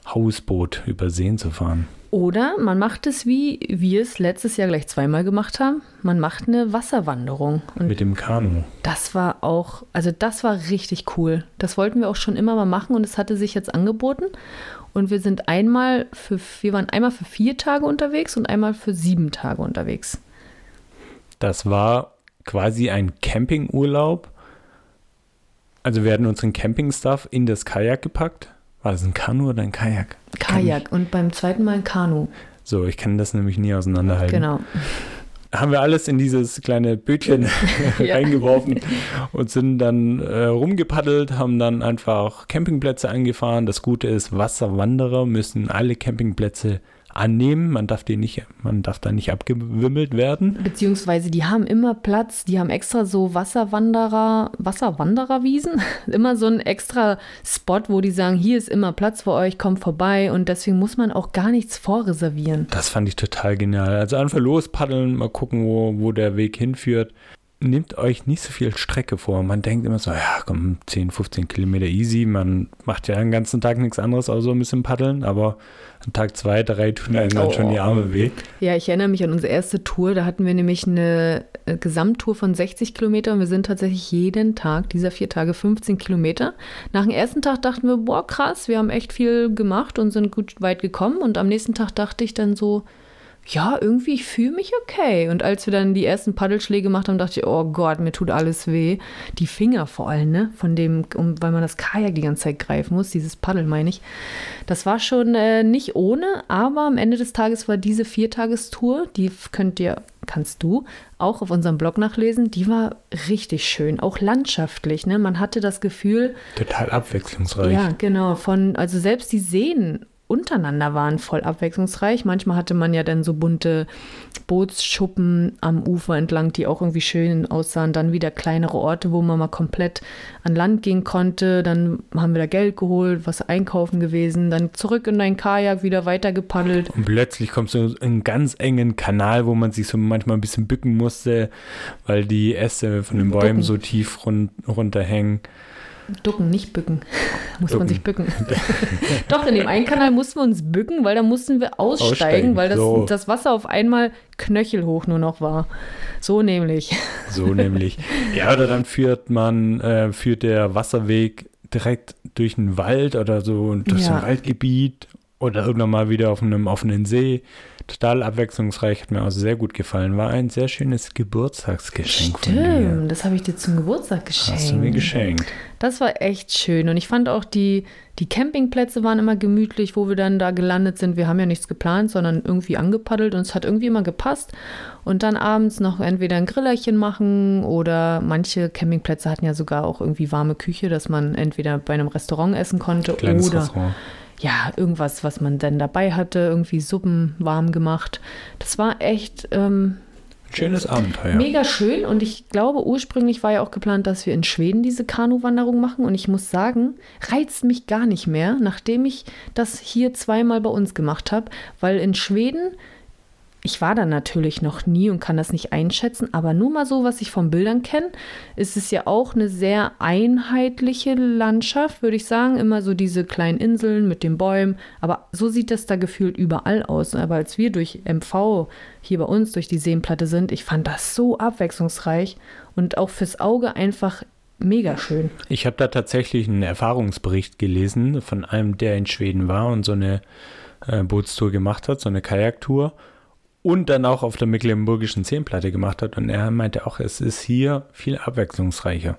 Hausboot über Seen zu fahren. Oder man macht es, wie wir es letztes Jahr gleich zweimal gemacht haben. Man macht eine Wasserwanderung. Und Mit dem Kanu. Das war auch, also das war richtig cool. Das wollten wir auch schon immer mal machen und es hatte sich jetzt angeboten. Und wir sind einmal für, wir waren einmal für vier Tage unterwegs und einmal für sieben Tage unterwegs. Das war quasi ein Campingurlaub. Also wir hatten unseren Campingstuff in das Kajak gepackt war das ein Kanu oder ein Kajak? Kajak und beim zweiten Mal ein Kanu. So, ich kann das nämlich nie auseinanderhalten. Genau. Haben wir alles in dieses kleine Bötchen <laughs> <laughs> reingeworfen und sind dann äh, rumgepaddelt, haben dann einfach Campingplätze angefahren. Das Gute ist, Wasserwanderer müssen alle Campingplätze annehmen. Man darf die nicht, man darf da nicht abgewimmelt werden. Beziehungsweise die haben immer Platz, die haben extra so Wasserwanderer, Wasserwandererwiesen, <laughs> immer so ein extra Spot, wo die sagen, hier ist immer Platz für euch, kommt vorbei und deswegen muss man auch gar nichts vorreservieren. Das fand ich total genial. Also einfach lospaddeln, mal gucken, wo, wo der Weg hinführt nehmt euch nicht so viel Strecke vor. Man denkt immer so, ja, komm, 10, 15 Kilometer easy. Man macht ja den ganzen Tag nichts anderes, außer ein bisschen paddeln. Aber an Tag zwei, drei tun einem dann oh. schon die Arme weh. Ja, ich erinnere mich an unsere erste Tour. Da hatten wir nämlich eine äh, Gesamttour von 60 Kilometern. Wir sind tatsächlich jeden Tag dieser vier Tage 15 Kilometer. Nach dem ersten Tag dachten wir, boah, krass, wir haben echt viel gemacht und sind gut weit gekommen. Und am nächsten Tag dachte ich dann so, ja, irgendwie, ich fühle mich okay. Und als wir dann die ersten Paddelschläge gemacht haben, dachte ich, oh Gott, mir tut alles weh. Die Finger vor allem, ne? Von dem, um, weil man das Kajak die ganze Zeit greifen muss, dieses Paddel meine ich. Das war schon äh, nicht ohne, aber am Ende des Tages war diese Viertagestour, die könnt ihr, kannst du auch auf unserem Blog nachlesen, die war richtig schön, auch landschaftlich, ne? Man hatte das Gefühl. Total abwechslungsreich. Ja, genau. Von, also selbst die Seen untereinander waren voll abwechslungsreich. Manchmal hatte man ja dann so bunte Bootsschuppen am Ufer entlang, die auch irgendwie schön aussahen. Dann wieder kleinere Orte, wo man mal komplett an Land gehen konnte. Dann haben wir da Geld geholt, was einkaufen gewesen. Dann zurück in dein Kajak, wieder weiter gepaddelt. Und plötzlich kommst du in einen ganz engen Kanal, wo man sich so manchmal ein bisschen bücken musste, weil die Äste von den Bäumen so tief run runterhängen. Ducken, nicht bücken. <laughs> Muss Ducken. man sich bücken. <laughs> <laughs> Doch, in dem einen Kanal mussten wir uns bücken, weil da mussten wir aussteigen, aussteigen. weil das, so. das Wasser auf einmal knöchelhoch nur noch war. So nämlich. So nämlich. Ja, oder dann führt man, äh, führt der Wasserweg direkt durch einen Wald oder so, durch ja. ein Waldgebiet oder irgendwann mal wieder auf einem offenen See total abwechslungsreich, hat mir auch sehr gut gefallen. War ein sehr schönes Geburtstagsgeschenk Stimmt, von dir. das habe ich dir zum Geburtstag geschenkt. Hast du mir geschenkt. Das war echt schön und ich fand auch die, die Campingplätze waren immer gemütlich, wo wir dann da gelandet sind. Wir haben ja nichts geplant, sondern irgendwie angepaddelt und es hat irgendwie immer gepasst. Und dann abends noch entweder ein Grillerchen machen oder manche Campingplätze hatten ja sogar auch irgendwie warme Küche, dass man entweder bei einem Restaurant essen konnte Kleines oder Restaurant ja, irgendwas, was man dann dabei hatte, irgendwie Suppen warm gemacht. Das war echt. Ähm, Schönes Abenteuer. Mega schön und ich glaube, ursprünglich war ja auch geplant, dass wir in Schweden diese Kanuwanderung machen und ich muss sagen, reizt mich gar nicht mehr, nachdem ich das hier zweimal bei uns gemacht habe, weil in Schweden ich war da natürlich noch nie und kann das nicht einschätzen, aber nur mal so, was ich von Bildern kenne, ist es ja auch eine sehr einheitliche Landschaft, würde ich sagen. Immer so diese kleinen Inseln mit den Bäumen, aber so sieht das da gefühlt überall aus. Aber als wir durch MV hier bei uns durch die Seenplatte sind, ich fand das so abwechslungsreich und auch fürs Auge einfach mega schön. Ich habe da tatsächlich einen Erfahrungsbericht gelesen von einem, der in Schweden war und so eine äh, Bootstour gemacht hat, so eine Kajaktour und dann auch auf der Mecklenburgischen Zehnplatte gemacht hat. Und er meinte auch, es ist hier viel abwechslungsreicher.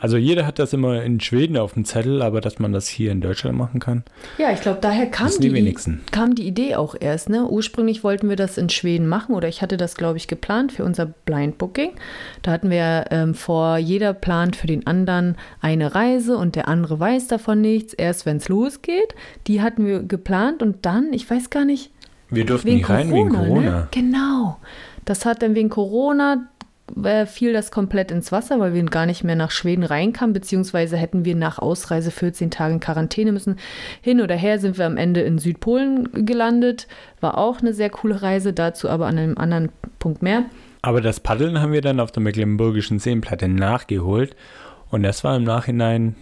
Also jeder hat das immer in Schweden auf dem Zettel, aber dass man das hier in Deutschland machen kann. Ja, ich glaube, daher kam die, die wenigsten. kam die Idee auch erst. Ne? Ursprünglich wollten wir das in Schweden machen oder ich hatte das, glaube ich, geplant für unser Blind Booking. Da hatten wir ähm, vor, jeder plant für den anderen eine Reise und der andere weiß davon nichts. Erst wenn es losgeht, die hatten wir geplant und dann, ich weiß gar nicht, Wir durften nicht rein wegen Corona. Ne? Genau. Das hat dann wegen Corona äh, fiel das komplett ins Wasser, weil wir gar nicht mehr nach Schweden reinkamen, beziehungsweise hätten wir nach Ausreise 14 Tage in Quarantäne müssen. Hin oder her sind wir am Ende in Südpolen gelandet. War auch eine sehr coole Reise, dazu aber an einem anderen Punkt mehr. Aber das Paddeln haben wir dann auf der Mecklenburgischen Seenplatte nachgeholt. Und das war im Nachhinein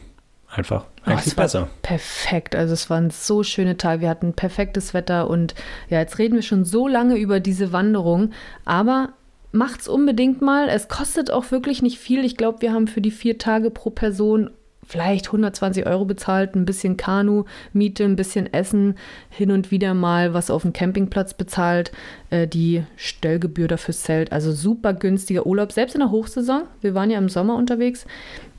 einfach eigentlich es war besser. Perfekt. Also es waren so schöne Tage. Wir hatten perfektes Wetter und ja, jetzt reden wir schon so lange über diese Wanderung, aber macht's unbedingt mal. Es kostet auch wirklich nicht viel. Ich glaube, wir haben für die vier Tage pro Person vielleicht 120 Euro bezahlt, ein bisschen Kanu, Miete, ein bisschen Essen, hin und wieder mal was auf dem Campingplatz bezahlt, äh, die Stellgebühr dafür Zelt. Also super günstiger Urlaub, selbst in der Hochsaison. Wir waren ja im Sommer unterwegs.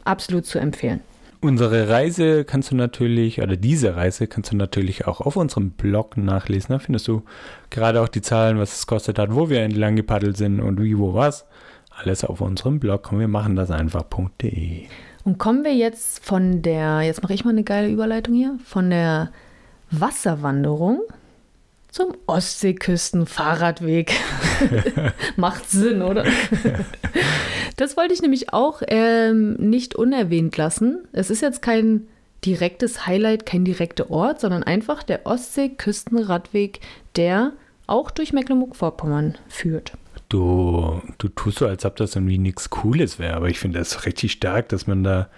Absolut zu empfehlen. Unsere Reise kannst du natürlich, oder diese Reise kannst du natürlich auch auf unserem Blog nachlesen. Da findest du gerade auch die Zahlen, was es kostet hat, wo wir entlang gepaddelt sind und wie, wo, was. Alles auf unserem Blog. Komm, wir machen das einfach.de. Und kommen wir jetzt von der, jetzt mache ich mal eine geile Überleitung hier, von der Wasserwanderung zum Ostseeküsten-Fahrradweg. <laughs> Macht Sinn, oder? das wollte ich nämlich auch ähm, nicht unerwähnt lassen. Es ist jetzt kein direktes Highlight, kein direkter Ort, sondern einfach der Ostsee-Küstenradweg, der auch durch Mecklenburg-Vorpommern führt. Du, du tust so, als ob das irgendwie nichts Cooles wäre, aber ich finde das richtig stark, dass man da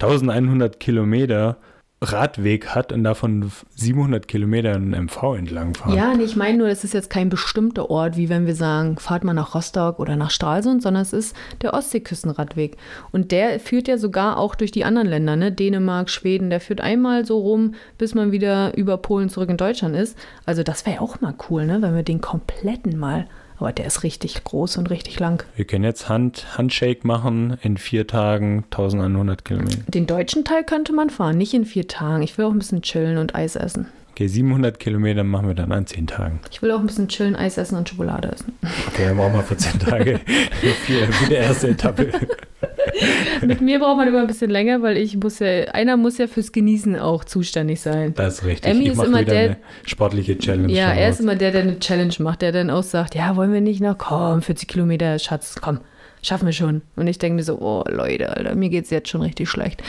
1100 Kilometer Radweg hat und davon 700 Kilometer einen MV entlang fahren. Ja, nee, ich meine nur, es ist jetzt kein bestimmter Ort, wie wenn wir sagen, fahrt mal nach Rostock oder nach Stralsund, sondern es ist der Ostseeküstenradweg. Und der führt ja sogar auch durch die anderen Länder, ne? Dänemark, Schweden, der führt einmal so rum, bis man wieder über Polen zurück in Deutschland ist. Also das wäre auch mal cool, ne? Wenn wir den kompletten mal. Aber der ist richtig groß und richtig lang. Wir können jetzt Hand, Handshake machen in vier Tagen 1100 Kilometer. Den deutschen Teil könnte man fahren, nicht in vier Tagen. Ich will auch ein bisschen chillen und Eis essen. Okay, 700 Kilometer machen wir dann an zehn Tagen. Ich will auch ein bisschen chillen, Eis essen und Schokolade essen. Okay, dann brauchen wir 14 Tage <laughs> für, für die erste Etappe. <laughs> Mit mir braucht man immer ein bisschen länger, weil ich muss ja, einer muss ja fürs Genießen auch zuständig sein. Das ist richtig. Emmy ich ist immer der- sportliche Challenge. Ja, er ist immer der, der eine Challenge macht, der dann auch sagt, ja, wollen wir nicht noch, komm, 40 Kilometer, Schatz, komm, schaffen wir schon. Und ich denke mir so, oh Leute, Alter, mir geht's jetzt schon richtig schlecht.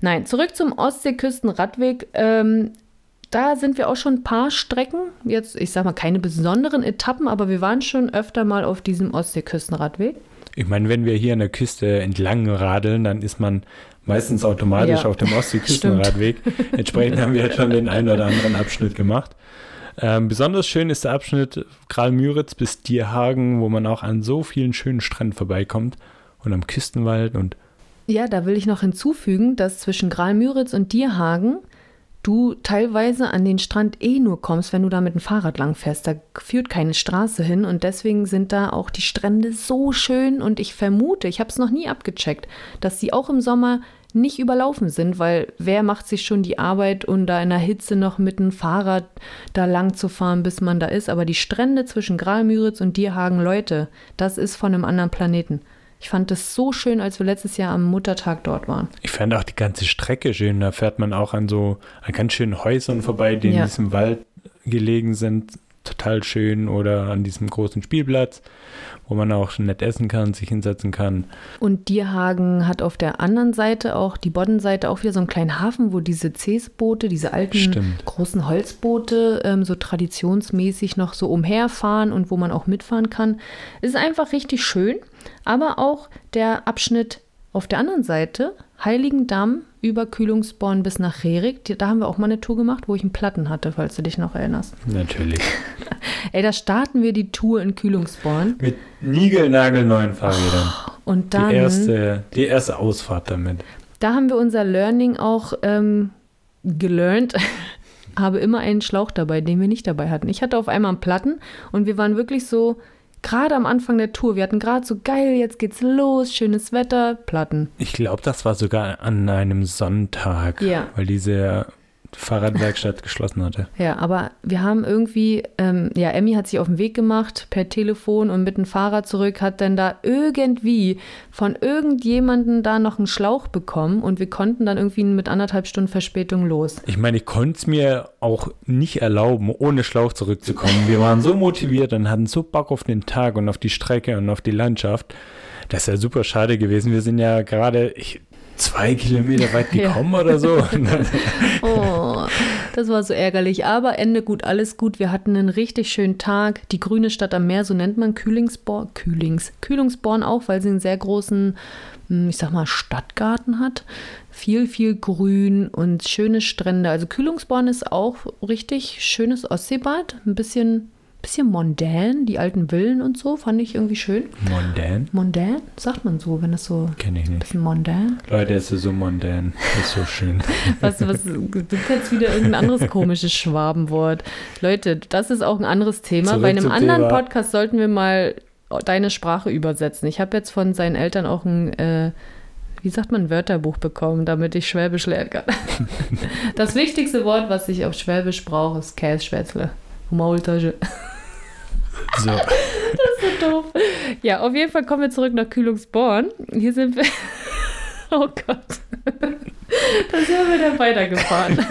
Nein, zurück zum Ostseeküstenradweg. Ähm, da sind wir auch schon ein paar Strecken, jetzt, ich sag mal, keine besonderen Etappen, aber wir waren schon öfter mal auf diesem Ostseeküstenradweg. Ich meine, wenn wir hier an der Küste entlang radeln, dann ist man meistens automatisch Ja, auf dem Ostseeküstenradweg. <laughs> Entsprechend haben wir jetzt schon den einen oder anderen Abschnitt gemacht. Ähm, besonders schön ist der Abschnitt Kralmüritz bis Dierhagen, wo man auch an so vielen schönen Stränden vorbeikommt und am Küstenwald und Ja, da will ich noch hinzufügen, dass zwischen Gralmüritz und Dierhagen du teilweise an den Strand eh nur kommst, wenn du da mit dem Fahrrad lang fährst. Da führt keine Straße hin und deswegen sind da auch die Strände so schön und ich vermute, ich habe es noch nie abgecheckt, dass sie auch im Sommer nicht überlaufen sind, weil wer macht sich schon die Arbeit, um da in der Hitze noch mit dem Fahrrad da lang zu fahren, bis man da ist. Aber die Strände zwischen Gralmüritz und Dierhagen, Leute, das ist von einem anderen Planeten. Ich fand es so schön, als wir letztes Jahr am Muttertag dort waren. ich fand auch die ganze Strecke schön. Da fährt man auch an so an ganz schönen Häusern vorbei, die Ja. in diesem Wald gelegen sind. Total schön. Oder an diesem großen Spielplatz, wo man auch nett essen kann, sich hinsetzen kann. Und Dierhagen hat auf der anderen Seite auch, die Boddenseite, auch wieder so einen kleinen Hafen, wo diese Cesboote, diese alten Stimmt. großen Holzboote, ähm, so traditionsmäßig noch so umherfahren und wo man auch mitfahren kann. Es ist einfach richtig schön. Aber auch der Abschnitt auf der anderen Seite, Heiligendamm über Kühlungsborn bis nach Rerik, da haben wir auch mal eine Tour gemacht, wo ich einen Platten hatte, falls du dich noch erinnerst. Natürlich. <laughs> Ey, da starten wir die Tour in Kühlungsborn Mit niegelnagelneuen Fahrrädern. und dann Die erste, die erste Ausfahrt damit. Da haben wir unser Learning auch ähm, gelernt. <laughs> Habe immer einen Schlauch dabei, den wir nicht dabei hatten. Ich hatte auf einmal einen Platten und wir waren wirklich so Gerade am Anfang der Tour. Wir hatten gerade so geil, jetzt geht's los, schönes Wetter, Platten. Ich glaube, das war sogar an einem Sonntag, Ja. weil diese Fahrradwerkstatt <laughs> geschlossen hatte. Ja, aber wir haben irgendwie, ähm, ja, Emmy hat sich auf den Weg gemacht per Telefon und mit dem Fahrrad zurück, hat dann da irgendwie von irgendjemandem da noch einen Schlauch bekommen und wir konnten dann irgendwie mit anderthalb Stunden Verspätung los. Ich meine, ich konnte es mir auch nicht erlauben, ohne Schlauch zurückzukommen. Wir waren so motiviert und hatten so Bock auf den Tag und auf die Strecke und auf die Landschaft. Das ist ja super schade gewesen. Wir sind ja gerade ich, zwei Kilometer weit Ja. gekommen oder so. <laughs> Oh, das war so ärgerlich. Aber Ende gut, alles gut. Wir hatten einen richtig schönen Tag. Die grüne Stadt am Meer, so nennt man Kühlingsborn. Kühlings. Kühlungsborn auch, weil sie einen sehr großen, hm, ich sag mal, Stadtgarten hat. Viel, viel Grün und schöne Strände. Also Kühlungsborn ist auch richtig schönes Ostseebad. Ein bisschen, bisschen mondän, die alten Villen und so, fand ich irgendwie schön. Mondän? Mondän, sagt man so, wenn das so ein Kenne ich nicht. bisschen mondän. Leute, es ist so mondän. Ist so schön. <laughs> Was, was, du kennst wieder irgendein anderes komisches Schwabenwort. Leute, das ist auch ein anderes Thema. Zurück Bei einem anderen Thema. Podcast sollten wir mal deine Sprache übersetzen. Ich habe jetzt von seinen Eltern auch ein, äh, wie sagt man, Wörterbuch bekommen, damit ich Schwäbisch lernen kann. <laughs> Das wichtigste Wort, was ich auf Schwäbisch brauche, ist Kässchwätzle. Maultasche. So. <laughs> So doof. Ja, auf jeden Fall kommen wir zurück nach Kühlungsborn. Hier sind wir. <laughs> Oh Gott. Da sind wir dann weitergefahren. <laughs>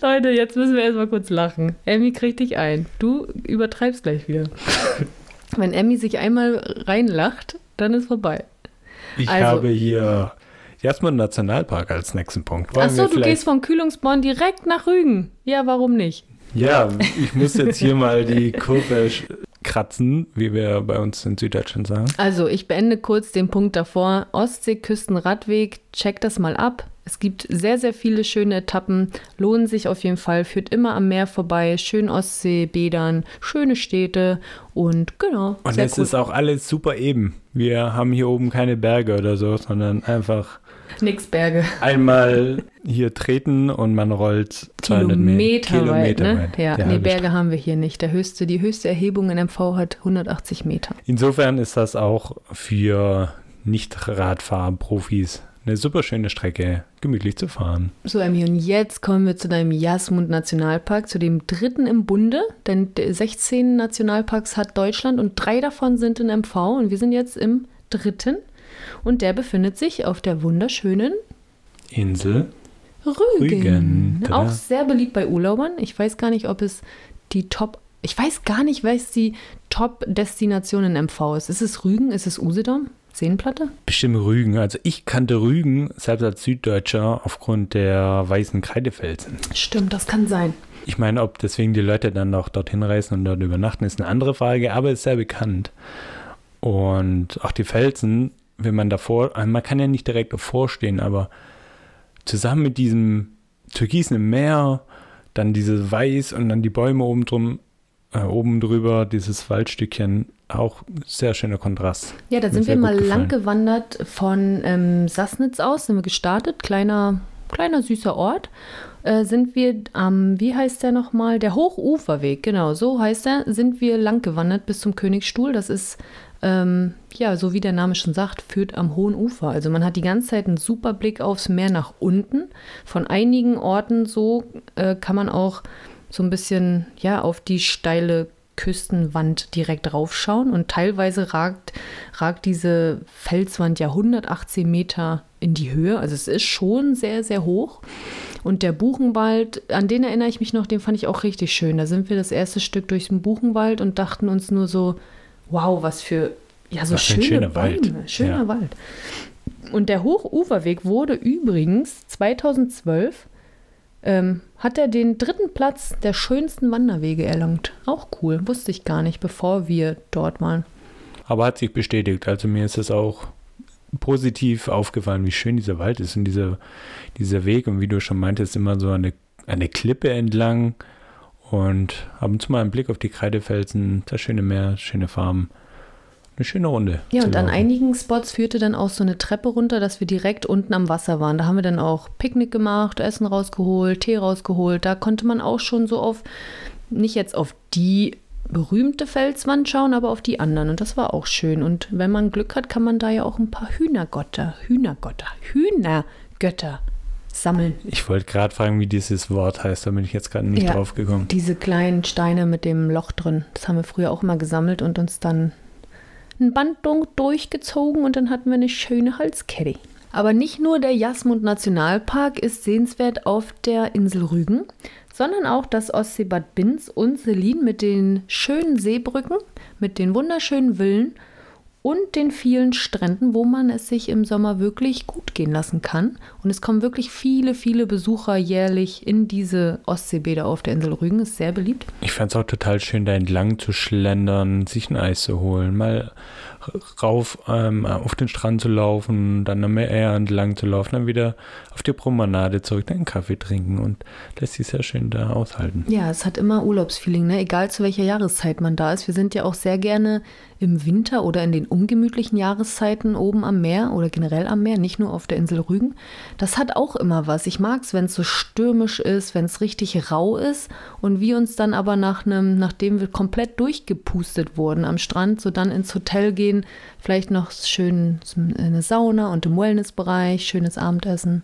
Leute, jetzt müssen wir erstmal kurz lachen. Emmy kriegt dich ein. Du übertreibst gleich wieder. Wenn Emmy sich einmal reinlacht, dann ist vorbei. Ich Also- habe hier erstmal einen Nationalpark als nächsten Punkt. Achso, du gehst von Kühlungsborn direkt nach Rügen. Ja, warum nicht? Ja, ich muss jetzt hier mal die Kurve kratzen, wie wir bei uns in Süddeutschland sagen. Also, ich beende kurz den Punkt davor. Ostseeküstenradweg, check das mal ab. Es gibt sehr, sehr viele schöne Etappen, lohnen sich auf jeden Fall, führt immer am Meer vorbei, schön Ostseebädern, schöne Städte und genau. Und es cool. ist auch alles super eben. Wir haben hier oben keine Berge oder so, sondern einfach nix Berge. einmal hier treten und man rollt 200 Meter. Kilometer, weit, ne? weit. Ja, Die nee, Berge haben wir hier nicht. Der höchste, die höchste Erhebung in MV hat 180 Meter. Insofern ist das auch für Nicht-Radfahr-Profis eine super schöne Strecke, gemütlich zu fahren. So, Emmy, und jetzt kommen wir zu deinem Jasmund Nationalpark, zu dem dritten im Bunde. Denn 16 Nationalparks hat Deutschland und drei davon sind in MV und wir sind jetzt im dritten. Und der befindet sich auf der wunderschönen Insel. Rügen. Rügen. Auch sehr beliebt bei Urlaubern. Ich weiß gar nicht, ob es die Top. Ich weiß gar nicht, es die Top-Destination in MV ist. Ist es Rügen? Ist es Usedom? Seenplatte? Bestimmt Rügen. Also ich kannte Rügen selbst als Süddeutscher aufgrund der weißen Kreidefelsen. Stimmt, das kann sein. Ich meine, ob deswegen die Leute dann noch dorthin reisen und dort übernachten, ist eine andere Frage, aber ist sehr bekannt. Und auch die Felsen, wenn man davor, also man kann ja nicht direkt davor stehen, aber zusammen mit diesem türkisen Meer, dann dieses Weiß und dann die Bäume oben drum, äh, oben drüber, dieses Waldstückchen, auch sehr schöner Kontrast. Ja, da Mir sind wir mal lang gefallen. gewandert von ähm, Sassnitz aus, sind wir gestartet, kleiner, kleiner süßer Ort. Äh, sind wir am, wie heißt der nochmal? Der Hochuferweg, genau, so heißt er, sind wir lang gewandert bis zum Königsstuhl. Das ist, ähm, ja, so wie der Name schon sagt, führt am hohen Ufer. Also man hat die ganze Zeit einen super Blick aufs Meer nach unten. Von einigen Orten so äh, kann man auch so ein bisschen, ja, auf die steile Küstenwand direkt raufschauen und teilweise ragt, ragt diese Felswand ja 118 Meter in die Höhe. Also es ist schon sehr, sehr hoch. Und der Buchenwald, an den erinnere ich mich noch, den fand ich auch richtig schön. Da sind wir das erste Stück durch den Buchenwald und dachten uns nur so, wow, was für, ja, so Was schöne schöner Bäume. Wald. Schöner Ja. Wald. Und der Hochuferweg wurde übrigens 2012 ähm, hat er den dritten Platz der schönsten Wanderwege erlangt. Auch cool, wusste ich gar nicht, bevor wir dort waren. Aber hat sich bestätigt. Also mir ist es auch positiv aufgefallen, wie schön dieser Wald ist und dieser, dieser Weg und wie du schon meintest, immer so eine, eine Klippe entlang und ab und zu mal einen Blick auf die Kreidefelsen, das schöne Meer, schöne Farben. Eine schöne Runde. Ja, und an laufen. einigen Spots führte dann auch so eine Treppe runter, dass wir direkt unten am Wasser waren. Da haben wir dann auch Picknick gemacht, Essen rausgeholt, Tee rausgeholt. Da konnte man auch schon so auf, nicht jetzt auf die berühmte Felswand schauen, aber auf die anderen. Und das war auch schön. Und wenn man Glück hat, kann man da ja auch ein paar Hühnergötter, Hühnergötter, Hühnergötter sammeln. Ich wollte gerade fragen, wie dieses Wort heißt, da bin ich jetzt gerade nicht Ja, drauf gekommen. Diese kleinen Steine mit dem Loch drin. Das haben wir früher auch immer gesammelt und uns dann ein Band du- durchgezogen und dann hatten wir eine schöne Halskette. Aber nicht nur der Jasmund Nationalpark ist sehenswert auf der Insel Rügen, sondern auch das Ostseebad Binz und Selin mit den schönen Seebrücken, mit den wunderschönen Villen und den vielen Stränden, wo man es sich im Sommer wirklich gut gehen lassen kann. Und es kommen wirklich viele, viele Besucher jährlich in diese Ostseebäder auf der Insel Rügen. Ist sehr beliebt. Ich fand es auch total schön, da entlang zu schlendern, sich ein Eis zu holen, mal rauf ähm, auf den Strand zu laufen, dann am Meer entlang zu laufen, dann wieder auf die Promenade zurück, dann einen Kaffee trinken und lässt sich sehr schön da aushalten. Ja, es hat immer Urlaubsfeeling, ne? egal zu welcher Jahreszeit man da ist. Wir sind ja auch sehr gerne im Winter oder in den ungemütlichen Jahreszeiten oben am Meer oder generell am Meer, nicht nur auf der Insel Rügen. Das hat auch immer was. Ich mag es, wenn es so stürmisch ist, wenn es richtig rau ist und wir uns dann aber nach einem, nachdem wir komplett durchgepustet wurden am Strand, so dann ins Hotel gehen, vielleicht noch schön eine Sauna und im Wellnessbereich, schönes Abendessen.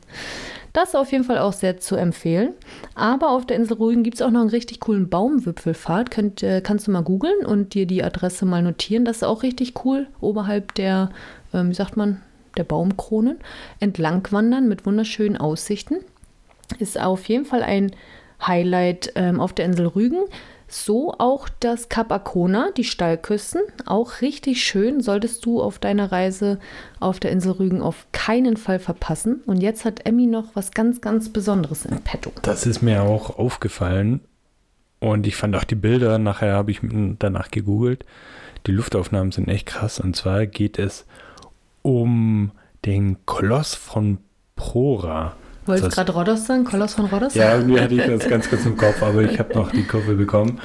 Das ist auf jeden Fall auch sehr zu empfehlen. Aber auf der Insel Rügen gibt es auch noch einen richtig coolen Baumwipfelpfad. Könnt, äh, kannst du mal googeln und dir die Adresse mal notieren. Das ist auch richtig cool. Oberhalb der, ähm, wie sagt man, der Baumkronen entlang wandern mit wunderschönen Aussichten. Ist auf jeden Fall ein Highlight ähm, auf der Insel Rügen. So auch das Kap Arkona, die Steilküsten, auch richtig schön, solltest du auf deiner Reise auf der Insel Rügen auf keinen Fall verpassen. Und jetzt hat Emmy noch was ganz, ganz Besonderes im Petto. Das ist mir auch aufgefallen und ich fand auch die Bilder, nachher habe ich danach gegoogelt, die Luftaufnahmen sind echt krass und zwar geht es um den Koloss von Prora. Wolltest Das- gerade Rhodos sagen? Koloss von Rhodos? Ja, irgendwie hatte ich das ganz kurz im Kopf, aber ich habe noch die Kurve bekommen.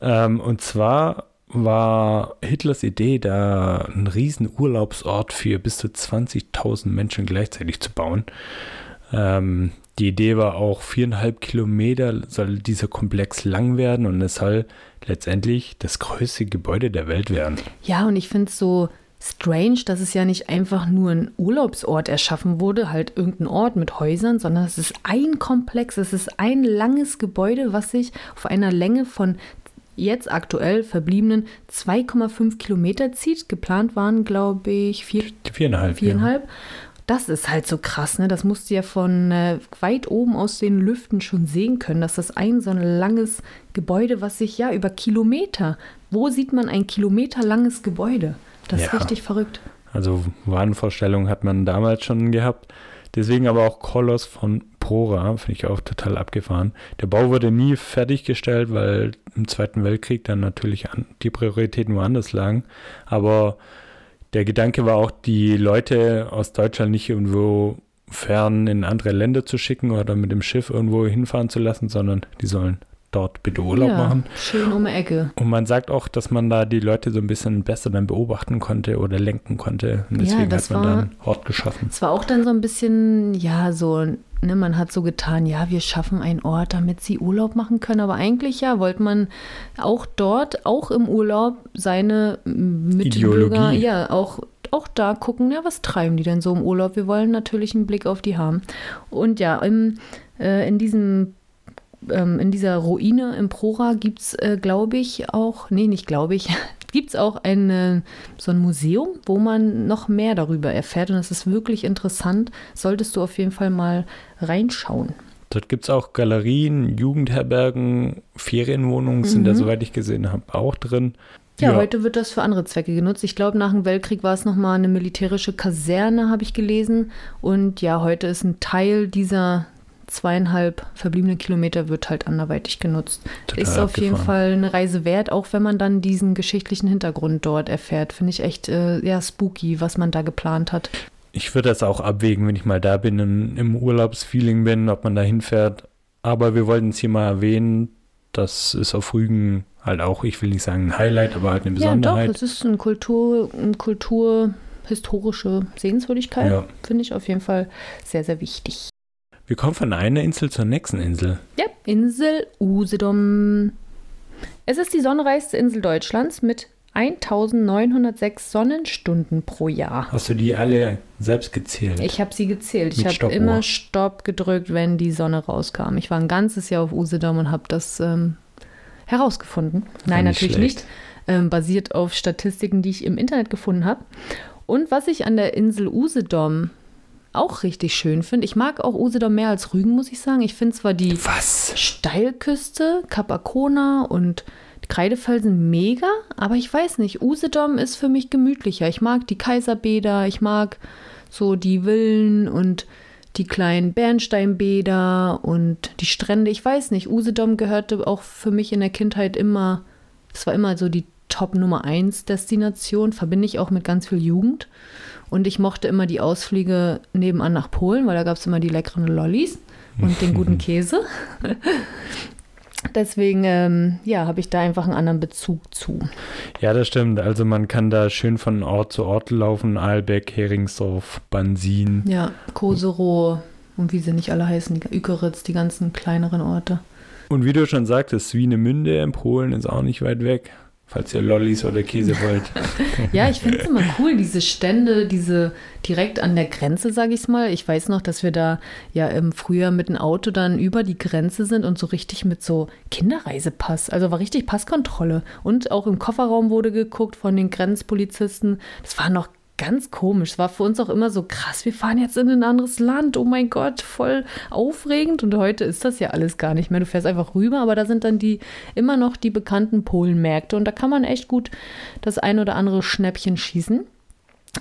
Ähm, und zwar war Hitlers Idee, da einen riesen Urlaubsort für bis zu 20.000 Menschen gleichzeitig zu bauen. Ähm, die Idee war auch, viereinhalb Kilometer soll dieser Komplex lang werden und es soll letztendlich das größte Gebäude der Welt werden. Ja, und ich finde es so strange, dass es ja nicht einfach nur ein Urlaubsort erschaffen wurde, halt irgendein Ort mit Häusern, sondern es ist ein Komplex, es ist ein langes Gebäude, was sich auf einer Länge von jetzt aktuell verbliebenen 2,5 Kilometer zieht. Geplant waren, glaube ich, vier, Viereinhalb. viereinhalb. Das ist halt so krass, ne? Das musst du ja von äh, weit oben aus den Lüften schon sehen können, dass das ein so ein langes Gebäude, was sich ja über Kilometer, wo sieht man ein kilometerlanges Gebäude? Das ist Ja. richtig verrückt. Also Wahnvorstellungen hat man damals schon gehabt. Deswegen aber auch Koloss von Prora, finde ich auch total abgefahren. Der Bau wurde nie fertiggestellt, weil im Zweiten Weltkrieg dann natürlich an, die Prioritäten woanders lagen. Aber der Gedanke war auch, die Leute aus Deutschland nicht irgendwo fern in andere Länder zu schicken oder mit dem Schiff irgendwo hinfahren zu lassen, sondern die sollen dort bitte Urlaub ja, machen. Schön um die Ecke. Und man sagt auch, dass man da die Leute so ein bisschen besser dann beobachten konnte oder lenken konnte. Und Ja, deswegen das hat man war- dann Ort geschaffen. Es war auch dann so ein bisschen, ja, so, ne, man hat so getan, ja, wir schaffen einen Ort, damit sie Urlaub machen können. Aber eigentlich, ja, wollte man auch dort, auch im Urlaub, seine Mitbürger, Ideologie. ja, auch, auch da gucken, ja, was treiben die denn so im Urlaub? Wir wollen natürlich einen Blick auf die haben. Und ja, im, äh, in diesem ähm, in dieser Ruine im Prora gibt es, äh, glaube ich, auch, nee, nicht glaube ich, <laughs> gibt es auch eine, so ein Museum, wo man noch mehr darüber erfährt. Und das ist wirklich interessant. Solltest du auf jeden Fall mal reinschauen. Dort gibt es auch Galerien, Jugendherbergen, Ferienwohnungen sind da, Mhm. soweit ich gesehen habe, auch drin. Ja, heute wird das für andere Zwecke genutzt. Ich glaube, nach dem Weltkrieg war es nochmal eine militärische Kaserne, habe ich gelesen. Und ja, heute ist ein Teil dieser zweieinhalb verbliebenen Kilometer wird halt anderweitig genutzt. Total ist auf jeden. Fall eine Reise wert, auch wenn man dann diesen geschichtlichen Hintergrund dort erfährt. Finde ich echt äh, ja, spooky, was man da geplant hat. Ich würde das auch abwägen, wenn ich mal da bin und im Urlaubsfeeling bin, ob man da hinfährt. Aber wir wollten es hier mal erwähnen. Das ist auf Rügen halt auch, ich will nicht sagen ein Highlight, aber halt eine Ja, doch, Besonderheit. es ist ein Kultur, eine kulturhistorische Sehenswürdigkeit. Ja. Finde ich auf jeden Fall sehr, sehr wichtig. Wir kommen von einer Insel zur nächsten Insel. Ja, Insel Usedom. Es ist die sonnenreichste Insel Deutschlands mit 1906 Sonnenstunden pro Jahr. Hast du die alle selbst gezählt? Ich habe sie gezählt. ich habe immer Stopp gedrückt, wenn die Sonne rauskam. Ich war ein ganzes Jahr auf Usedom und habe das ähm, herausgefunden. Nein, nicht natürlich schlecht. nicht. Ähm, basiert auf Statistiken, die ich im Internet gefunden habe. Und was ich an der Insel Usedom auch richtig schön finde. Ich mag auch Usedom mehr als Rügen, muss ich sagen. Ich finde zwar die Was? Steilküste, Capacona und Kreidefelsen mega, aber ich weiß nicht, Usedom ist für mich gemütlicher. Ich mag die Kaiserbäder, ich mag so die Villen und die kleinen Bernsteinbäder und die Strände. Ich weiß nicht, Usedom gehörte auch für mich in der Kindheit immer, es war immer so die Top Nummer 1 Destination, verbinde ich auch mit ganz viel Jugend. Und ich mochte immer die Ausflüge nebenan nach Polen, weil da gab es immer die leckeren Lollis und den guten <laughs> Käse. Deswegen, ähm, ja, habe ich da einfach einen anderen Bezug zu. Ja, das stimmt. Also man kann da schön von Ort zu Ort laufen. Aalbeck, Heringsdorf, Bansin. Ja, Koserow und wie sie nicht alle heißen, die Ükeritz, die ganzen kleineren Orte. Und wie du schon sagtest, Swinemünde in Polen ist auch nicht weit weg falls ihr Lollis oder Käse <laughs> wollt. ja, ich finde es immer cool, diese Stände, diese direkt an der Grenze, sage ich mal. Ich weiß noch, dass wir da ja im Frühjahr mit dem Auto dann über die Grenze sind und so richtig mit so Kinderreisepass. Also war richtig Passkontrolle. Und auch im Kofferraum wurde geguckt von den Grenzpolizisten. Das war noch ganz komisch. Es war für uns auch immer so krass, wir fahren jetzt in ein anderes Land. Oh mein Gott, voll aufregend. Und heute ist das ja alles gar nicht mehr. Du fährst einfach rüber, aber da sind dann die immer noch die bekannten Polenmärkte. Und da kann man echt gut das ein oder andere Schnäppchen schießen.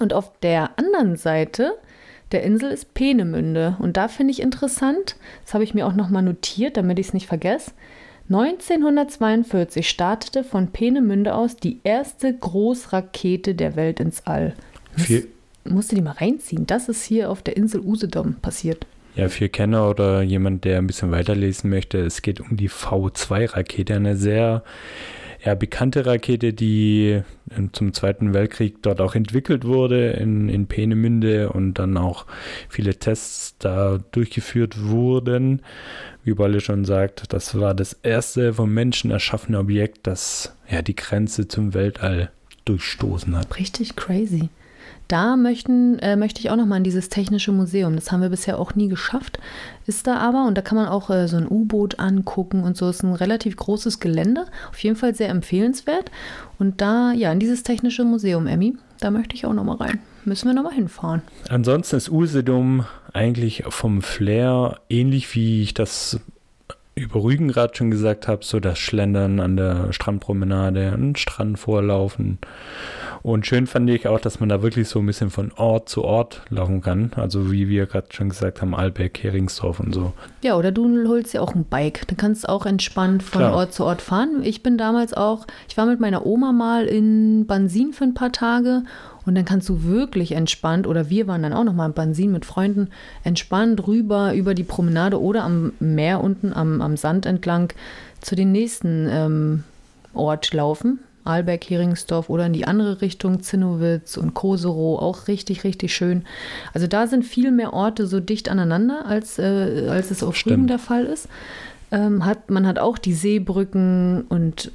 Und auf der anderen Seite der Insel ist Peenemünde. Und da finde ich interessant, das habe ich mir auch nochmal notiert, damit ich es nicht vergesse. 1942 startete von Peenemünde aus die erste Großrakete der Welt ins All. Viel musst du die mal reinziehen. Das ist hier auf der Insel Usedom passiert. Ja, für Kenner oder jemand, der ein bisschen weiterlesen möchte, es geht um die V2-Rakete, eine sehr ja, bekannte Rakete, die zum Zweiten Weltkrieg dort auch entwickelt wurde in, in Peenemünde und dann auch viele Tests da durchgeführt wurden. Wie Bolle schon sagt, das war das erste vom Menschen erschaffene Objekt, das ja die Grenze zum Weltall durchstoßen hat. Richtig crazy. Da möchten, äh, möchte ich auch nochmal in dieses technische Museum. Das haben wir bisher auch nie geschafft. Ist da aber, und da kann man auch äh, so ein U-Boot angucken und so. Ist ein relativ großes Gelände. Auf jeden Fall sehr empfehlenswert. Und da, ja, in dieses technische Museum, Emmy, da möchte ich auch nochmal rein. Müssen wir nochmal hinfahren. Ansonsten ist Usedom eigentlich vom Flair ähnlich wie ich das über Rügenrad schon gesagt habe, so das Schlendern an der Strandpromenade, an Strand vorlaufen und schön fand ich auch, dass man da wirklich so ein bisschen von Ort zu Ort laufen kann. Also wie wir gerade schon gesagt haben, Albeck, Heringsdorf und so. Ja, oder du holst ja auch ein Bike. Dann kannst du auch entspannt von Klar. Ort zu Ort fahren. Ich bin damals auch, ich war mit meiner Oma mal in Bansin für ein paar Tage und dann kannst du wirklich entspannt, oder wir waren dann auch nochmal in Bansin mit Freunden, entspannt rüber über die Promenade oder am Meer unten am, am Sand entlang zu den nächsten ähm, Ort laufen. Albeck, Heringsdorf oder in die andere Richtung, Zinnowitz und Koserow, auch richtig, richtig schön. Also da sind viel mehr Orte so dicht aneinander, als, äh, als es auf Rügen der Fall ist. Ähm, hat, man hat auch die Seebrücken und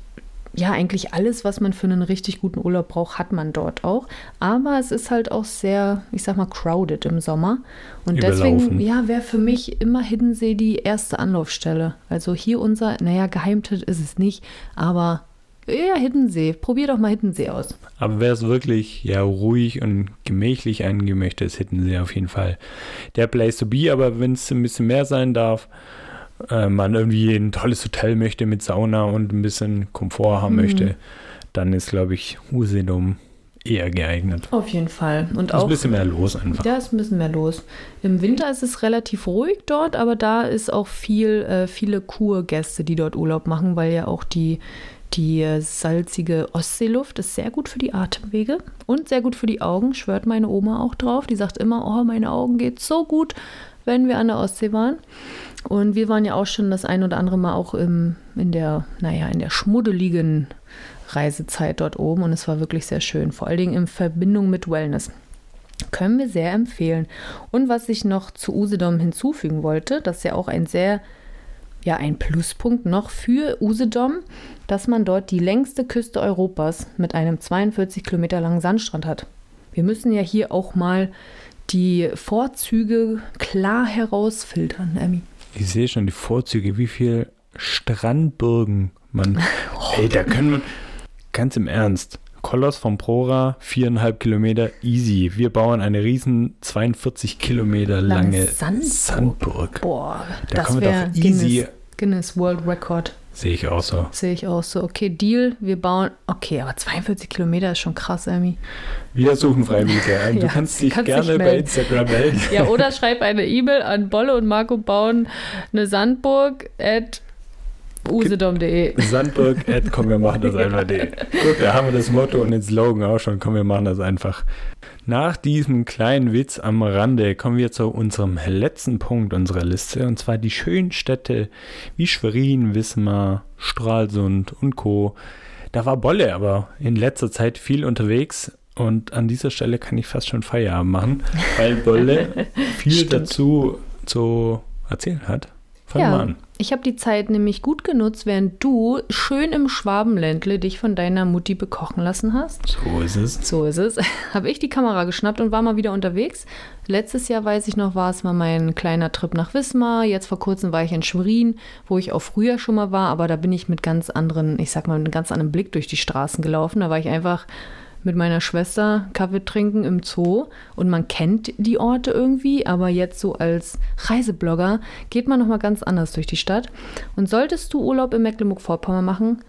ja, eigentlich alles, was man für einen richtig guten Urlaub braucht, hat man dort auch. Aber es ist halt auch sehr, ich sag mal, crowded im Sommer. Und Überlaufen. deswegen, ja, wäre für mich immer Hiddensee die erste Anlaufstelle. Also hier unser, naja, Geheimtipp ist es nicht, aber ja, Hiddensee. Probier doch mal Hiddensee aus. Aber wer es wirklich ja ruhig und gemächlich angehen möchte, ist Hiddensee auf jeden Fall der Place to be. Aber wenn es ein bisschen mehr sein darf, äh, man irgendwie ein tolles Hotel möchte mit Sauna und ein bisschen Komfort haben mhm. möchte, dann ist, glaube ich, Usedom eher geeignet. Auf jeden Fall. Und ist auch, ein bisschen mehr los einfach. Ja, ist ein bisschen mehr los. Im Winter ist es relativ ruhig dort, aber da ist auch viel, äh, viele Kurgäste, die dort Urlaub machen, weil ja auch die die salzige Ostseeluft ist sehr gut für die Atemwege und sehr gut für die Augen, schwört meine Oma auch drauf. Die sagt immer, oh, meine Augen geht so gut, wenn wir an der Ostsee waren. Und wir waren ja auch schon das ein oder andere Mal auch im, in der, naja, in der schmuddeligen Reisezeit dort oben und es war wirklich sehr schön, vor allen Dingen in Verbindung mit Wellness. Können wir sehr empfehlen. Und was ich noch zu Usedom hinzufügen wollte, das ist ja auch ein sehr ja ein Pluspunkt noch für Usedom, dass man dort die längste Küste Europas mit einem 42 Kilometer langen Sandstrand hat. Wir müssen ja hier auch mal die Vorzüge klar herausfiltern, Emmy. Ich sehe schon die Vorzüge, wie viel Strandburgen man. Oh. <laughs> Ey, da können wir. Ganz im Ernst. Koloss vom Prora, viereinhalb Kilometer, easy. Wir bauen eine riesen 42 Kilometer lange, Sandburg. Sandburg. Boah, da das wäre easy. Guinness, Guinness World Record. Sehe ich auch so. Sehe ich auch so. Okay, Deal, wir bauen. Okay, aber 42 Kilometer ist schon krass, Amy. Wir suchen Freiwillige. <laughs> Du ja, kannst dich kannst gerne bei Instagram melden. Ja, oder <laughs> schreib eine E-Mail an Bolle und Marco bauen eine Sandburg at usedom.de. Sandburg at komm, wir machen das einfach.de. Gut, <laughs> da haben wir das Motto und den Slogan auch schon. Komm, wir machen das einfach. Nach diesem kleinen Witz am Rande kommen wir zu unserem letzten Punkt unserer Liste und zwar die schönen Städte wie Schwerin, Wismar, Stralsund und Co. Da war Bolle aber in letzter Zeit viel unterwegs und an dieser Stelle kann ich fast schon Feierabend machen, weil Bolle <laughs> viel dazu zu erzählen hat. Fang ja. Ich habe die Zeit nämlich gut genutzt, während du schön im Schwabenländle dich von deiner Mutti bekochen lassen hast. So ist es. So ist es. <laughs> habe ich die Kamera geschnappt und war mal wieder unterwegs. Letztes Jahr, weiß ich noch, war es mal mein kleiner Trip nach Wismar. Jetzt vor kurzem war ich in Schwerin, wo ich auch früher schon mal war, aber da bin ich mit ganz anderen, ich sag mal, mit einem ganz anderen Blick durch die Straßen gelaufen. Da war ich einfach mit meiner Schwester Kaffee trinken im Zoo und man kennt die Orte irgendwie, aber jetzt so als Reiseblogger geht man nochmal ganz anders durch die Stadt. Und solltest du Urlaub in Mecklenburg-Vorpommern machen,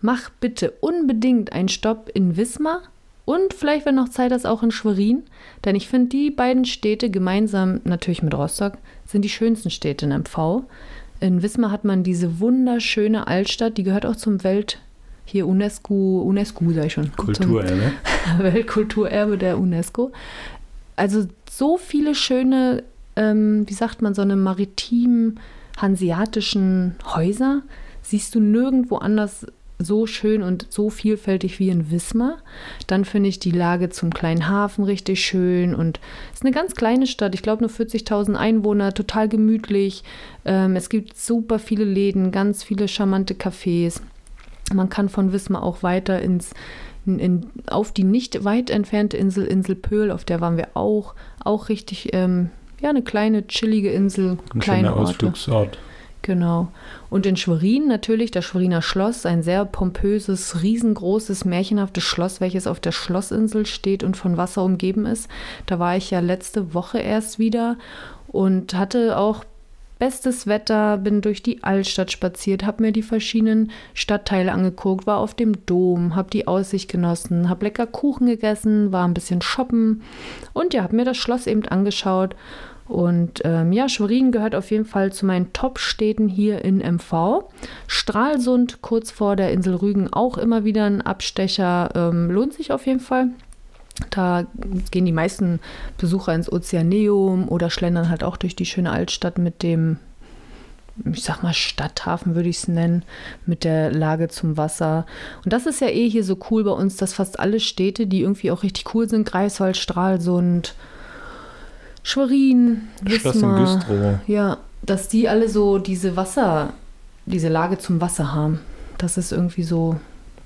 mach bitte unbedingt einen Stopp in Wismar und vielleicht, wenn noch Zeit ist, auch in Schwerin, denn ich finde, die beiden Städte gemeinsam, natürlich mit Rostock, sind die schönsten Städte in MV. In Wismar hat man diese wunderschöne Altstadt, die gehört auch zum Welt hier UNESCO, UNESCO sag ich schon. Kulturerbe. <laughs> Weltkulturerbe der UNESCO. Also so viele schöne, ähm, wie sagt man, so eine maritimen, hanseatischen Häuser siehst du nirgendwo anders so schön und so vielfältig wie in Wismar. Dann finde ich die Lage zum kleinen Hafen richtig schön und es ist eine ganz kleine Stadt. Ich glaube nur 40.000 Einwohner, total gemütlich. Ähm, es gibt super viele Läden, ganz viele charmante Cafés. Man kann von Wismar auch weiter ins, in, in, auf die nicht weit entfernte Insel, Insel Pöhl, auf der waren wir auch. Auch richtig, ähm, ja, eine kleine, chillige Insel. Ein kleiner Ausflugsort. Genau. Und in Schwerin natürlich das Schweriner Schloss, ein sehr pompöses, riesengroßes, märchenhaftes Schloss, welches auf der Schlossinsel steht und von Wasser umgeben ist. Da war ich ja letzte Woche erst wieder und hatte auch Bestes Wetter, bin durch die Altstadt spaziert, habe mir die verschiedenen Stadtteile angeguckt, war auf dem Dom, habe die Aussicht genossen, habe lecker Kuchen gegessen, war ein bisschen shoppen und ja, habe mir das Schloss eben angeschaut. Und ähm, ja, Schwerin gehört auf jeden Fall zu meinen Top-Städten hier in MV. Stralsund, kurz vor der Insel Rügen, auch immer wieder ein Abstecher. Ähm, lohnt sich auf jeden Fall. Da gehen die meisten Besucher ins Ozeaneum oder schlendern halt auch durch die schöne Altstadt mit dem, ich sag mal, Stadthafen würde ich es nennen, mit der Lage zum Wasser. Und das ist ja eh hier so cool bei uns, dass fast alle Städte, die irgendwie auch richtig cool sind, Greifswald, Stralsund, Schwerin, Wismar, ja, dass die alle so diese Wasser, diese Lage zum Wasser haben. Das ist irgendwie so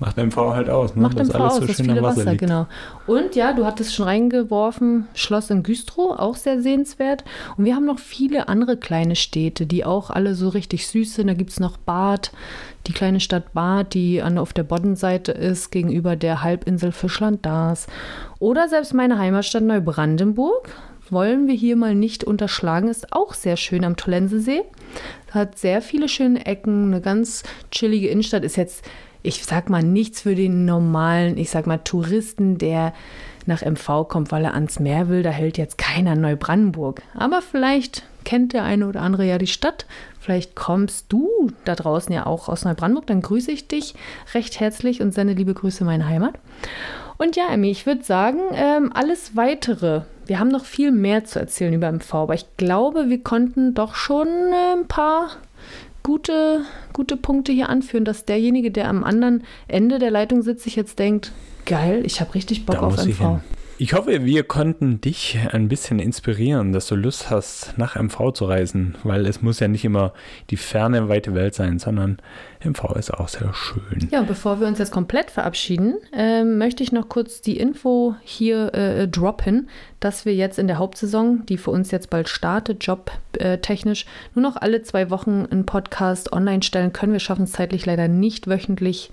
Macht MV halt aus, ne? Macht MV alles aus, so das viele Wasser, Wasser genau. Und ja, du hattest schon reingeworfen, Schloss in Güstrow, auch sehr sehenswert. Und wir haben noch viele andere kleine Städte, die auch alle so richtig süß sind. Da gibt es noch Bad, die kleine Stadt Bad, die an, auf der Boddenseite ist, gegenüber der Halbinsel Fischland-Dars. Oder selbst meine Heimatstadt Neubrandenburg, wollen wir hier mal nicht unterschlagen, ist auch sehr schön am Tollensesee. Hat sehr viele schöne Ecken, eine ganz chillige Innenstadt. Ist jetzt ich sag mal, nichts für den normalen, ich sag mal, Touristen, der nach MV kommt, weil er ans Meer will. Da hält jetzt keiner Neubrandenburg. Aber vielleicht kennt der eine oder andere ja die Stadt. Vielleicht kommst du da draußen ja auch aus Neubrandenburg. Dann grüße ich dich recht herzlich und sende liebe Grüße in meine Heimat. Und ja, Emmy, ich würde sagen, ähm, alles weitere. Wir haben noch viel mehr zu erzählen über MV, aber ich glaube, wir konnten doch schon ein paar gute, gute Punkte hier anführen, dass derjenige, der am anderen Ende der Leitung sitzt, sich jetzt denkt, geil, ich habe richtig Bock da auf MV. Ich hoffe, wir konnten dich ein bisschen inspirieren, dass du Lust hast, nach MV zu reisen, weil es muss ja nicht immer die ferne, weite Welt sein, sondern MV ist auch sehr schön. Ja, und bevor wir uns jetzt komplett verabschieden, äh, möchte ich noch kurz die Info hier äh, droppen, dass wir jetzt in der Hauptsaison, die für uns jetzt bald startet, jobtechnisch, äh, nur noch alle zwei Wochen einen Podcast online stellen können. Wir schaffen es zeitlich leider nicht wöchentlich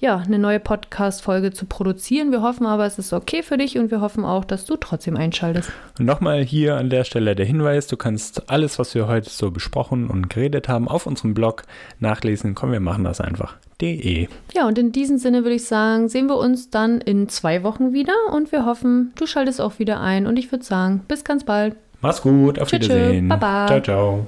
ja, eine neue Podcast-Folge zu produzieren. Wir hoffen aber, es ist okay für dich und wir hoffen auch, dass du trotzdem einschaltest. Und nochmal hier an der Stelle der Hinweis, du kannst alles, was wir heute so besprochen und geredet haben, auf unserem Blog nachlesen. Komm, wir machen das einfach. De. Ja, und in diesem Sinne würde ich sagen, sehen wir uns dann in zwei Wochen wieder und wir hoffen, du schaltest auch wieder ein und ich würde sagen, bis ganz bald. Mach's gut, auf Tschüss, Wiedersehen. Baba. Ciao, ciao.